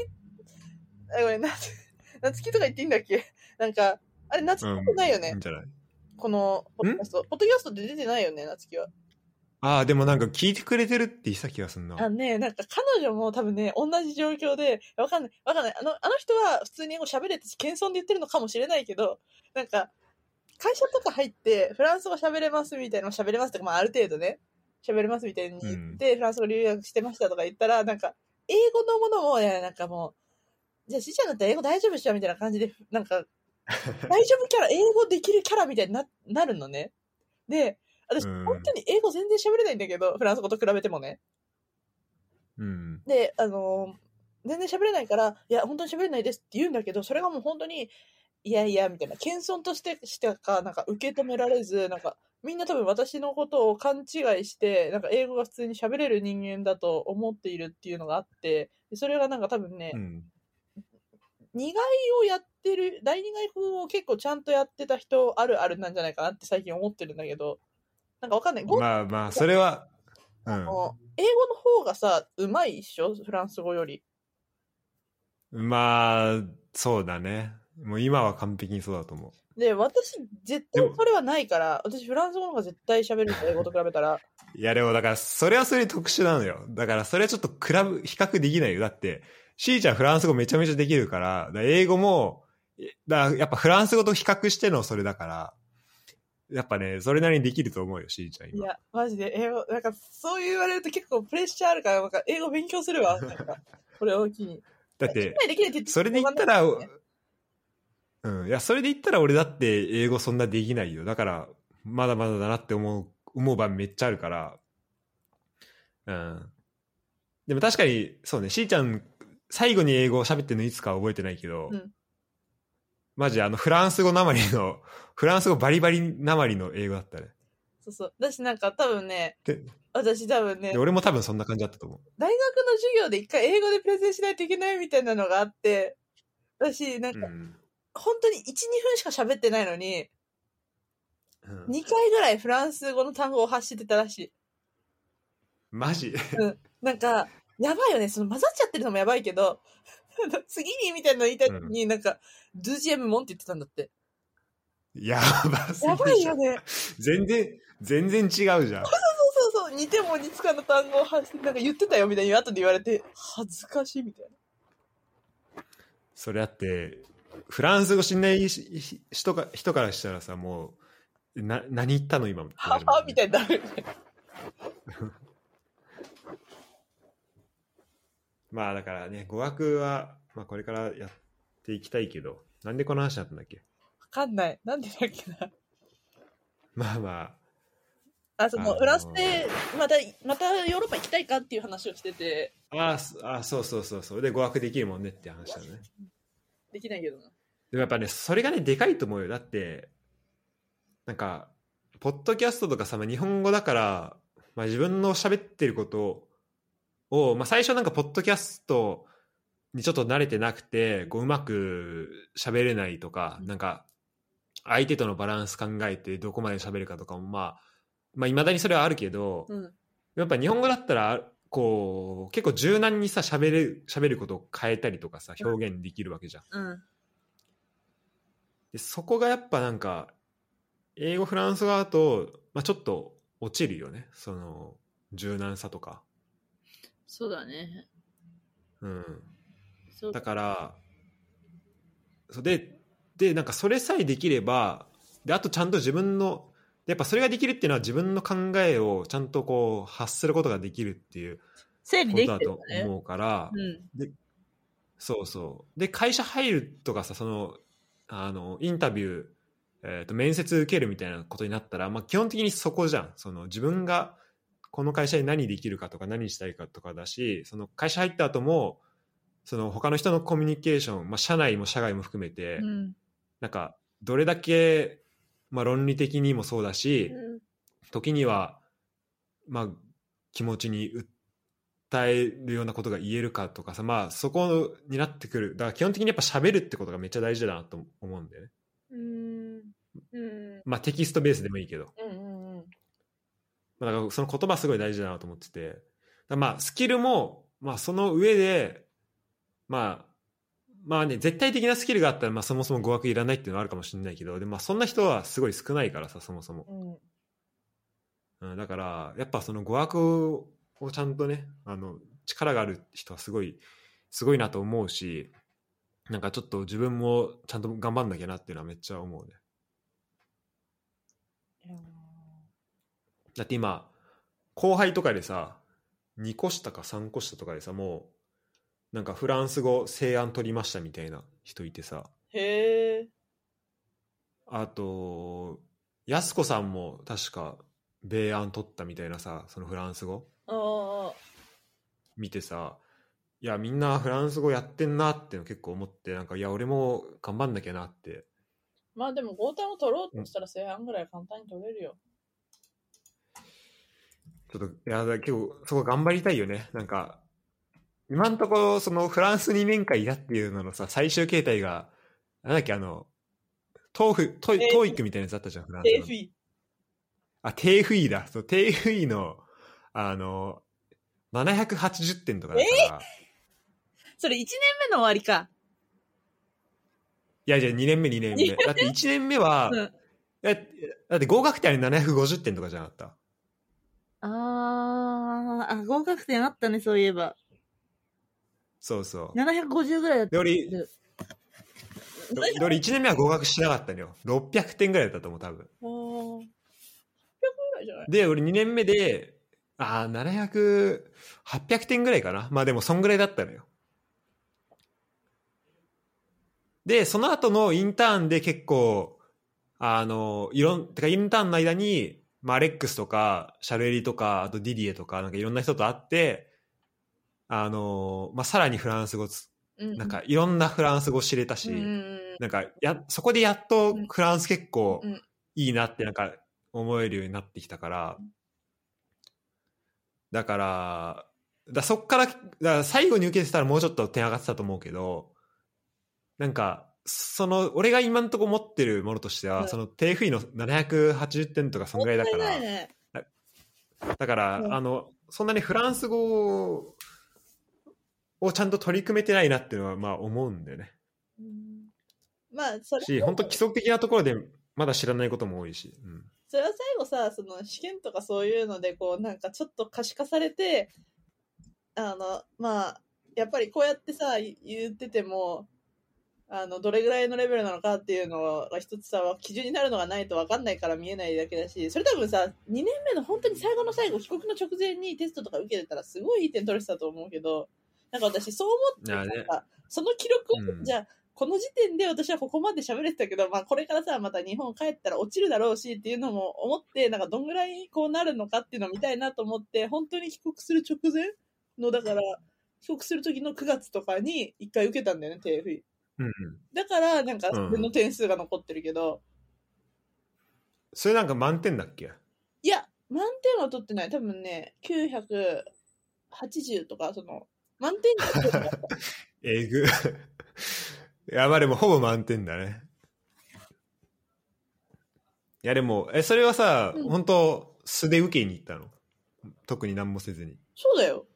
あ、ごめん、夏、夏希とか言っていいんだっけ？なんか、あれ夏希ってないよね、いいんじゃない？この、ポッドキャスト。ポッドキャストって出てないよね、夏希は。ああ、でもなんか聞いてくれてるって言ってた気がするな。あのね、なんか彼女も多分ね、同じ状況で、わかんない、わかんない。あの、あの人は普通に英語喋れて謙遜で言ってるのかもしれないけど、なんか、会社とか入って、フランス語喋れますみたいなの喋れますとか、まあある程度ね、喋れますみたいに言って、フランス語留学してましたとか言ったら、なんか、英語のものも、いや、なんかもう、じゃあ、しーちゃんだったら英語大丈夫っしょみたいな感じで、なんか、大丈夫キャラ、英語できるキャラみたいにななるのね。で、私、うん本当に英語全然喋れないんだけど、フランス語と比べてもね。うん。で、あのー全然喋れないから、いや、本当に喋れないですって言うんだけど、それがもう本当に、いやいや、みたいな、謙遜としてしてか、なんか受け止められず、なんか、みんな多分私のことを勘違いして、なんか英語が普通に喋れる人間だと思っているっていうのがあって、でそれがなんか多分ね、うん。二外をやってる、第二外国語を結構ちゃんとやってた人あるあるなんじゃないかなって最近思ってるんだけど、なんかわかんない。語まあまあ、それは、うん。の英語の方がさ、うまいっしょ？フランス語より。まあ、そうだね。もう今は完璧にそうだと思で、私、絶対それはないから、私、フランス語の方が絶対喋れる英語と比べたら。う。いやでもだから、それはそれで特殊なのよ。だからそれはちょっと比べ、比較できないよ。だって、しーちゃんフランス語めちゃめちゃできるから、だから英語も、だやっぱフランス語と比較してのそれだから、やっぱね、それなりにできると思うよ、しーちゃん今。いや、マジで、英語、なんか、そう言われると結構プレッシャーあるから、なんか、英語勉強するわ。なんか、これ大きい。だってそれで言ったら、うん。いや、それで言ったら俺だって英語そんなできないよ。だから、まだまだだなって思う、思う場面めっちゃあるから。うん。でも確かに、そうね、しーちゃん、最後に英語を喋ってるのいつかは覚えてないけど、うんマジあの、フランス語なまりの、フランス語バリバリなまりの英語だったね。そうそう。私なんか多分ね、で、私多分ねで、俺も多分そんな感じだったと思う。大学の授業で一回英語でプレゼンしないといけないみたいなのがあって、私、なんか、うん。本当に1、2分しか喋ってないのに、うん2回ぐらいフランス語の単語を発してたらしい。マジ？なんか、やばいよね。その混ざっちゃってるのもやばいけど、次にみたいなの言いたいのに、なんか、ドゥジエムモンって言ってたんだって。やばすぎやばい。よね。全然、全然違うじゃん。そうそうそう、似ても似つかぬ単語を発して、なんか言ってたよみたいに後で言われて、恥ずかしいみたいな。それあって、フランス語知んないし人か人からしたらさ、もう、な、何言ったの今。ははみたいいになる よね。まあだからね、語学は、まあこれからやっていきたいけど、なんでこの話だったんだっけ？わかんない。なんでだっけな？まあまあ、その、あのーフランスで、また、またヨーロッパ行きたいかっていう話をしてて、あ、あそうそうそうそう。で、語学できるもんねって話だね。できないけどな。でもやっぱね、それがね、でかいと思うよ。だって、なんか、ポッドキャストとかさ、まあ、日本語だから、まあ、自分の喋ってることを、まあ、最初なんか、ポッドキャストにちょっと慣れてなくて、こう、うまく喋れないとか、なんか、相手とのバランス考えてどこまで喋るかとかも、まあ、まあ、未だにそれはあるけど、うん。やっぱ日本語だったら、こう結構柔軟にさ喋る喋ることを変えたりとかさ表現できるわけじゃん。うん。でそこがやっぱなんか英語フランス語だと、まあ、ちょっと落ちるよねその柔軟さとか。そうだね。うん、そうだからそうででなんかそれさえできればであとちゃんと自分のでやっぱそれができるっていうのは自分の考えをちゃんとこう発することができるっていうことだと。思うから、うん。そうそうで会社入るとかさそのあのインタビュー、えー、と面接受けるみたいなことになったら、まあ、基本的にそこじゃんその自分がこの会社に何できるかとか何したいかとかだしその会社入った後もその他の人のコミュニケーション、まあ、社内も社外も含めて、うん。なんかどれだけ、まあ、論理的にもそうだし、時には、まあ、気持ちに訴えるようなことが言えるかとかさ、まあ、そこになってくる。だから基本的にやっぱ喋るってことがめっちゃ大事だなと思うんだよね。うん。うん。まあ、テキストベースでもいいけど。うん。だからその言葉すごい大事だなと思ってて。まあ、スキルも、まあ、その上で、まあ、まあね、絶対的なスキルがあったら、まあ、そもそも語学いらないっていうのはあるかもしれないけど、でまあ、そんな人はすごい少ないからさ、そもそも。うん。うん、だからやっぱその語学をちゃんとねあの力がある人はすごいすごいなと思うしなんかちょっと自分もちゃんと頑張んなきゃなっていうのはめっちゃ思うねいやだって今後輩とかでさ2個下か3個下とかでさもうなんかフランス語西安取りましたみたいな人いてさへえ。あと安子さんも確か米安取ったみたいなさそのフランス語ああ。見てさいやみんなフランス語やってんなっての結構思ってなんかいや俺も頑張んなきゃなってまあでも、ゴータンを取ろうとしたら、正半ぐらい簡単に取れるよ。ちょっといやだ結構そこ頑張りたいよね。なんか今んとこそのフランス2年間いたっていうののさ最終形態がなんだっけあのトーフトイえートーイックみたいなやつあったじゃんフランスの。テーフィー。あテーフイーだ。そうテーフイーのあの780点とかだから、それ1年目の終わりか。いやじゃあ2年目2年目。だって1年目は、うん。だってだって合格点あれ750点とかじゃなかった？あー、あ、合格点あったね、そういえば。そうそう750ぐらいだった。で俺でで俺1年目は合格しなかったのよ600点ぐらいだったと思う多分あー。100ぐらいじゃない？で俺2年目でああ700800点ぐらいかなまあでもそんぐらいだったのよでその後のインターンで結構あのいろんてかインターンの間に、まあ、アレックスとかシャルエリとかあとディディエとかなんかいろんな人と会ってあの、まあ、さらにフランス語つうんなんかいろんなフランス語知れたし、なんかやそこでやっとフランス結構うん。いいなってなんか思えるようになってきたから、だからだそっからだから最後に受けてたらもうちょっと点上がってたと思うけどなんかその俺が今んとこ持ってるものとしては、うんその低不意の780点とかそんぐらいだから。ね。だから、うん。あのそんなにフランス語をちゃんと取り組めてないなっていうのはまあ思うんだよね。うん。まあ、それし本当規則的なところでまだ知らないことも多いし、うん。それは最後さ、その試験とかそういうので、こう、なんかちょっと可視化されて、あの、まあ、やっぱりこうやってさ、い言ってても、あの、どれぐらいのレベルなのかっていうのが一つさ、基準になるのがないと分かんないから見えないだけだし、それ多分さ、2年目の本当に最後の最後、帰国の直前にテストとか受けてたらすごいいい点取れてたと思うけど、なんか私そう思って、ねその記録を、うんじゃあ、この時点で私はここまで喋れてたけど、まあこれからさ、また日本帰ったら落ちるだろうしっていうのも思って、なんかどんぐらいこうなるのかっていうのを見たいなと思って、本当に帰国する直前の、だから、帰国する時の9月とかに一回受けたんだよね、TFE。うんうん、だから、なんか、うんそれの点数が残ってるけど、それなんか満点だっけ？いや、満点は取ってない。多分ね、980とか、その、満点には取って。えぐ。いやまあでもほぼ満点だね。いやでもえそれはさ、うん。本当素で受けに行ったの？特に何もせずに。そうだよ。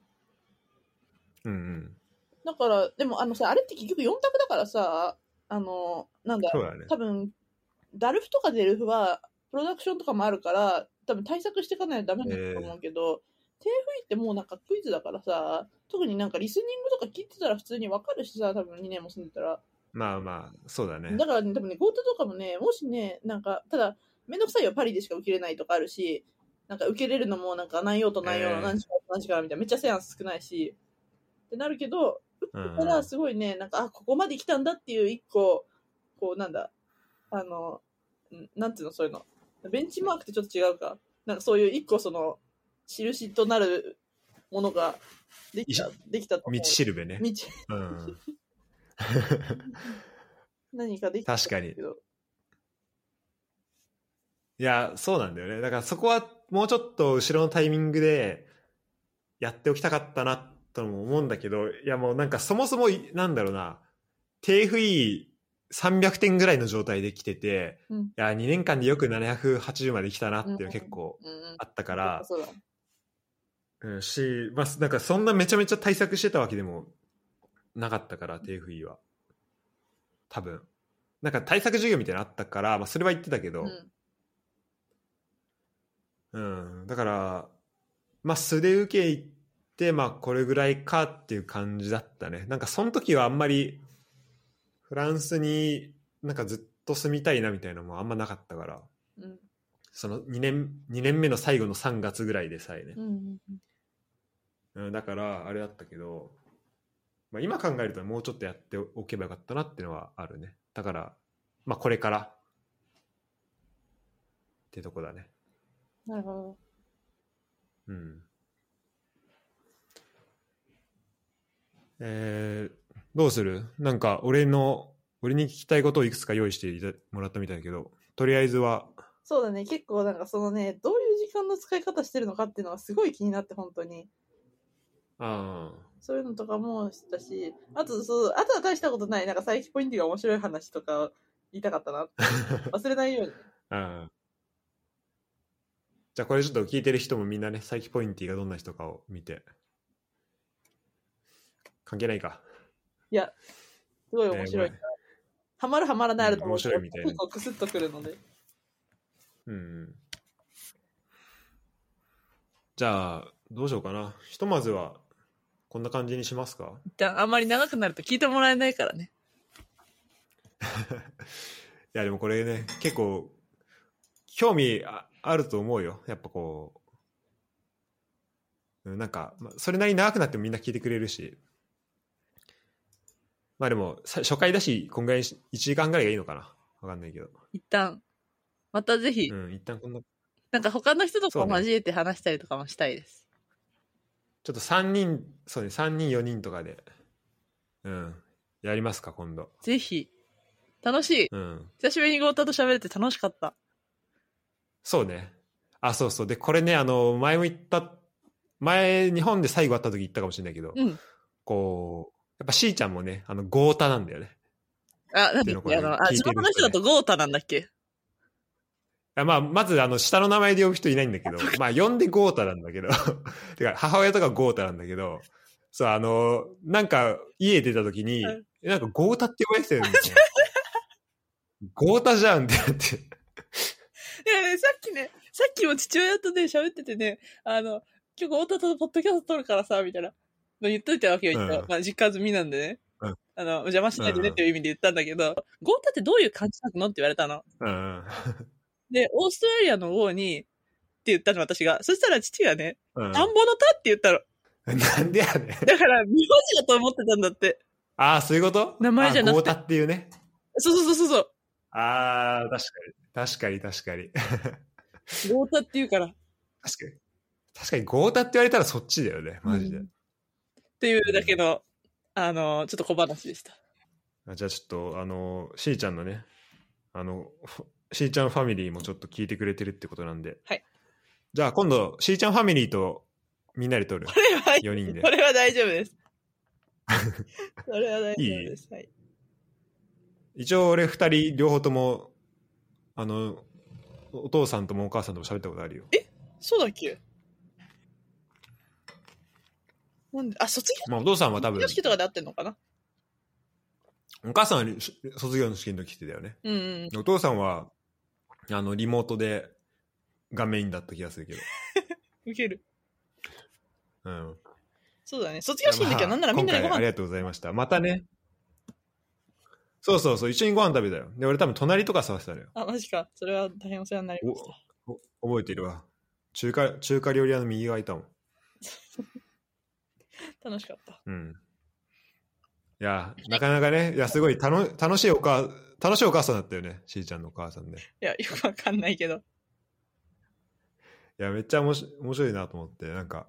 うんうん。だから、でもあのさ、あれって結局4択だからさ、あの、なんだ、そうだね。多分ダルフとかデルフはプロダクションとかもあるから多分対策していかないとダメだと思うけど、低不意ってもうなんかクイズだからさ特になんかリスニングとか聞いてたら普通にわかるしさ多分2年も住んでたらまあまあ、そうだね。だからね多分ね GO とかもねもしねなんかただめんどくさいよパリでしか受けれないとかあるしなんか受けれるのもなんか何曜と何曜えーの何時から何時からみたいなめっちゃセアンス少ないしってなるけどうんただすごいね、なんか、あ、ここまで来たんだっていう一個、こう、なんだ、あの、んなんていうの、そういうの。ベンチマークってちょっと違うか。なんかそういう一個その、印となるものができた、できた。道しるべね。道、うん。何かできた確かにいや、そうなんだよね。だからそこはもうちょっと後ろのタイミングでやっておきたかったなとも思うんだけど、いやもうなんかそもそもい、なんだろうな、低不意300点ぐらいの状態で来てて、うんいや、2年間でよく780まで来たなっていう結構。あったから、そうだ。うん、し、まあ、なんかそんなめちゃめちゃ対策してたわけでもなかったから、低不意は。多分。なんか対策授業みたいなのあったから、まあそれは言ってたけど、うん。うん、だから、まあ、素で受けまあ、これぐらいかっていう感じだったね。なんか、その時はあんまり、フランスになんかずっと住みたいなみたいなのもあんまなかったから、うん。その2年、2年目の最後の3月ぐらいでさえねう。ん。うん、だから、あれだったけど、まあ、今考えるともうちょっとやっておけばよかったなっていうのはあるね。だから、まあ、これから、ってとこだね。なるほうん。えー、どうする？なんか俺の、俺に聞きたいことをいくつか用意してもらったみたいだけど、とりあえずは、ど。そうだね。結構なんかそのね、どういう時間の使い方してるのかっていうのがすごい気になって、本当に。あそういうのとかもしたし、あと、そう、あとは大したことない、なんか最近ポイントが面白い話とか言いたかったな。忘れないように。あ、ああ。じゃあこれちょっと聞いてる人もみんなね、サイキポインティがどんな人かを見て。関係ないか。いや、すごい面白いえー。ハマるハマらないあると思うけど、うん面白いみたいなクスッとくるので。うんうん。じゃあ、どうしようかな。ひとまずは、こんな感じにしますか？一旦あんまり長くなると聞いてもらえないからね。いやでもこれね結構興味ああると思うよやっぱこううんなんか、まあ、それなりに長くなってもみんな聞いてくれるしまあでもさ初回だしこんぐらい1時間ぐらいがいいのかなわかんないけど一旦、またぜひ、うん一旦こんなちなんか他の人とか交えて話したりとかもしたいです。ょっと3人そうね3人4人とかでうんやりますか今度ぜひ。楽しい。うん久しぶりにゴータと喋れて楽しかった。そうね。あ、そうそう。で、これね、あの、前も言った、前、日本で最後会った時言ったかもしれないけど、うん。こう、やっぱしーちゃんもね、あの、ゴータなんだよね。あ、なんだっけ、あの、あ、地元の人だとゴータなんだっけ？あまあ、まず、あの、下の名前で呼ぶ人いないんだけど、まあ、呼んでゴータなんだけど、てか、母親とかゴータなんだけど、そう、あの、なんか、家出た時に、なんか、ゴータって呼ばれてたよね。ゴータじゃんってなって。いやね、さっきね、さっきも父親とね、喋っててね、あの、今日ゴータとポッドキャスト撮るからさ、みたいなの言っといたわけよ、一応うんまあ、実家済みなんでね。うんあの、お邪魔しないでねっていう意味で言ったんだけど、ゴータってどういう感じなのって言われたの。うん。で、オーストラリアの王に、って言ったの、私が。そしたら父がね、うん。田んぼの田って言ったの。なんでやねん。だから、名字だと思ってたんだって。ああ、そういうこと？名前じゃなくてあゴータっていうね。そうそうそうそうああ、確かに。確かに、確かに。ゴータって言うから。確かに。確かに、ゴータって言われたらそっちだよね、マジで。うんっていうだけの、あの、ちょっと小話でした。あじゃあちょっと、あの、しーちゃんのね、あの、フしーちゃんファミリーもちょっと聞いてくれてるってことなんで。はい。じゃあ今度、しーちゃんファミリーとみんなで撮る。これは、4人でこ。れは大丈夫です。それは大丈夫です。はい。一応俺二人両方とも、あの、お父さんともお母さんとも喋ったことあるよ。そうだっけ？なんで、あ、卒業まあお父さんは多分卒業、式とかで会ってんのかな？お母さんはし卒業の式の時来てたよね。うんうん。お父さんは、あの、リモートでがメインだった気がするけど。ウケる。うん。そうだね。卒業式の時はなんならみんなでご飯今回ありがとうございました。またね。そうそうそう、一緒にご飯食べたよ。で、俺多分隣とか探してたのよ。あ、マジか。それは大変お世話になりました。お覚えてるわ。中華、中華料理屋の右側いたもん。楽しかった。うん。いや、なかなかね、いや、すごい楽楽しいお母、楽しいお母さんだったよね。しーちゃんのお母さんで。いいや、よくわかんないけど。や、めっちゃ面白いなと思って、なんか、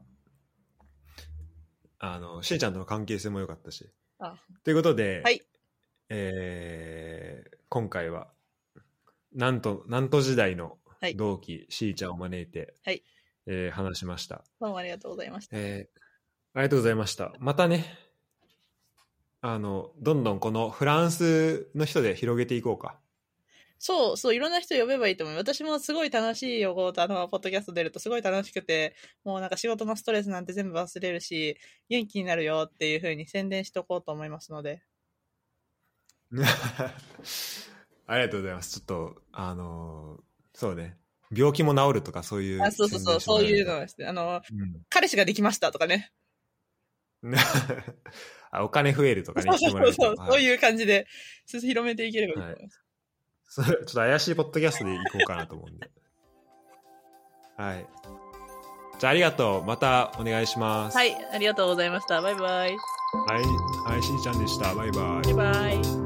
あの、しーちゃんとの関係性も良かったし。あということで、はいえー今回は、なんと、なんと時代のはい同期、しーちゃんを招いて、はいえー話しました。どうもありがとうございました。えーありがとうございました。またね、あの、どんどんこのフランスの人で広げていこうか。そうそう、いろんな人呼べばいいと思う。私もすごい楽しいよ、こうあの、ポッドキャスト出るとすごい楽しくて、もうなんか仕事のストレスなんて全部忘れるし、元気になるよっていう風に宣伝しとこうと思いますので。ありがとうございます。ちょっと、あのーそうね、病気も治るとかそういう。あ、そうそうそう、そういうのですね。あの、うん彼氏ができましたとかね。あお金増えるとかね、そう言ってもらえそうそう、そういう感じで、広めていければいいと思います。それちょっと怪しいポッドキャストでいこうかなと思うんで。はい。じゃあありがとう。またお願いします。はい、ありがとうございました。バイバイ。はい。はい、しーちゃんでした。バイバイバイバイ。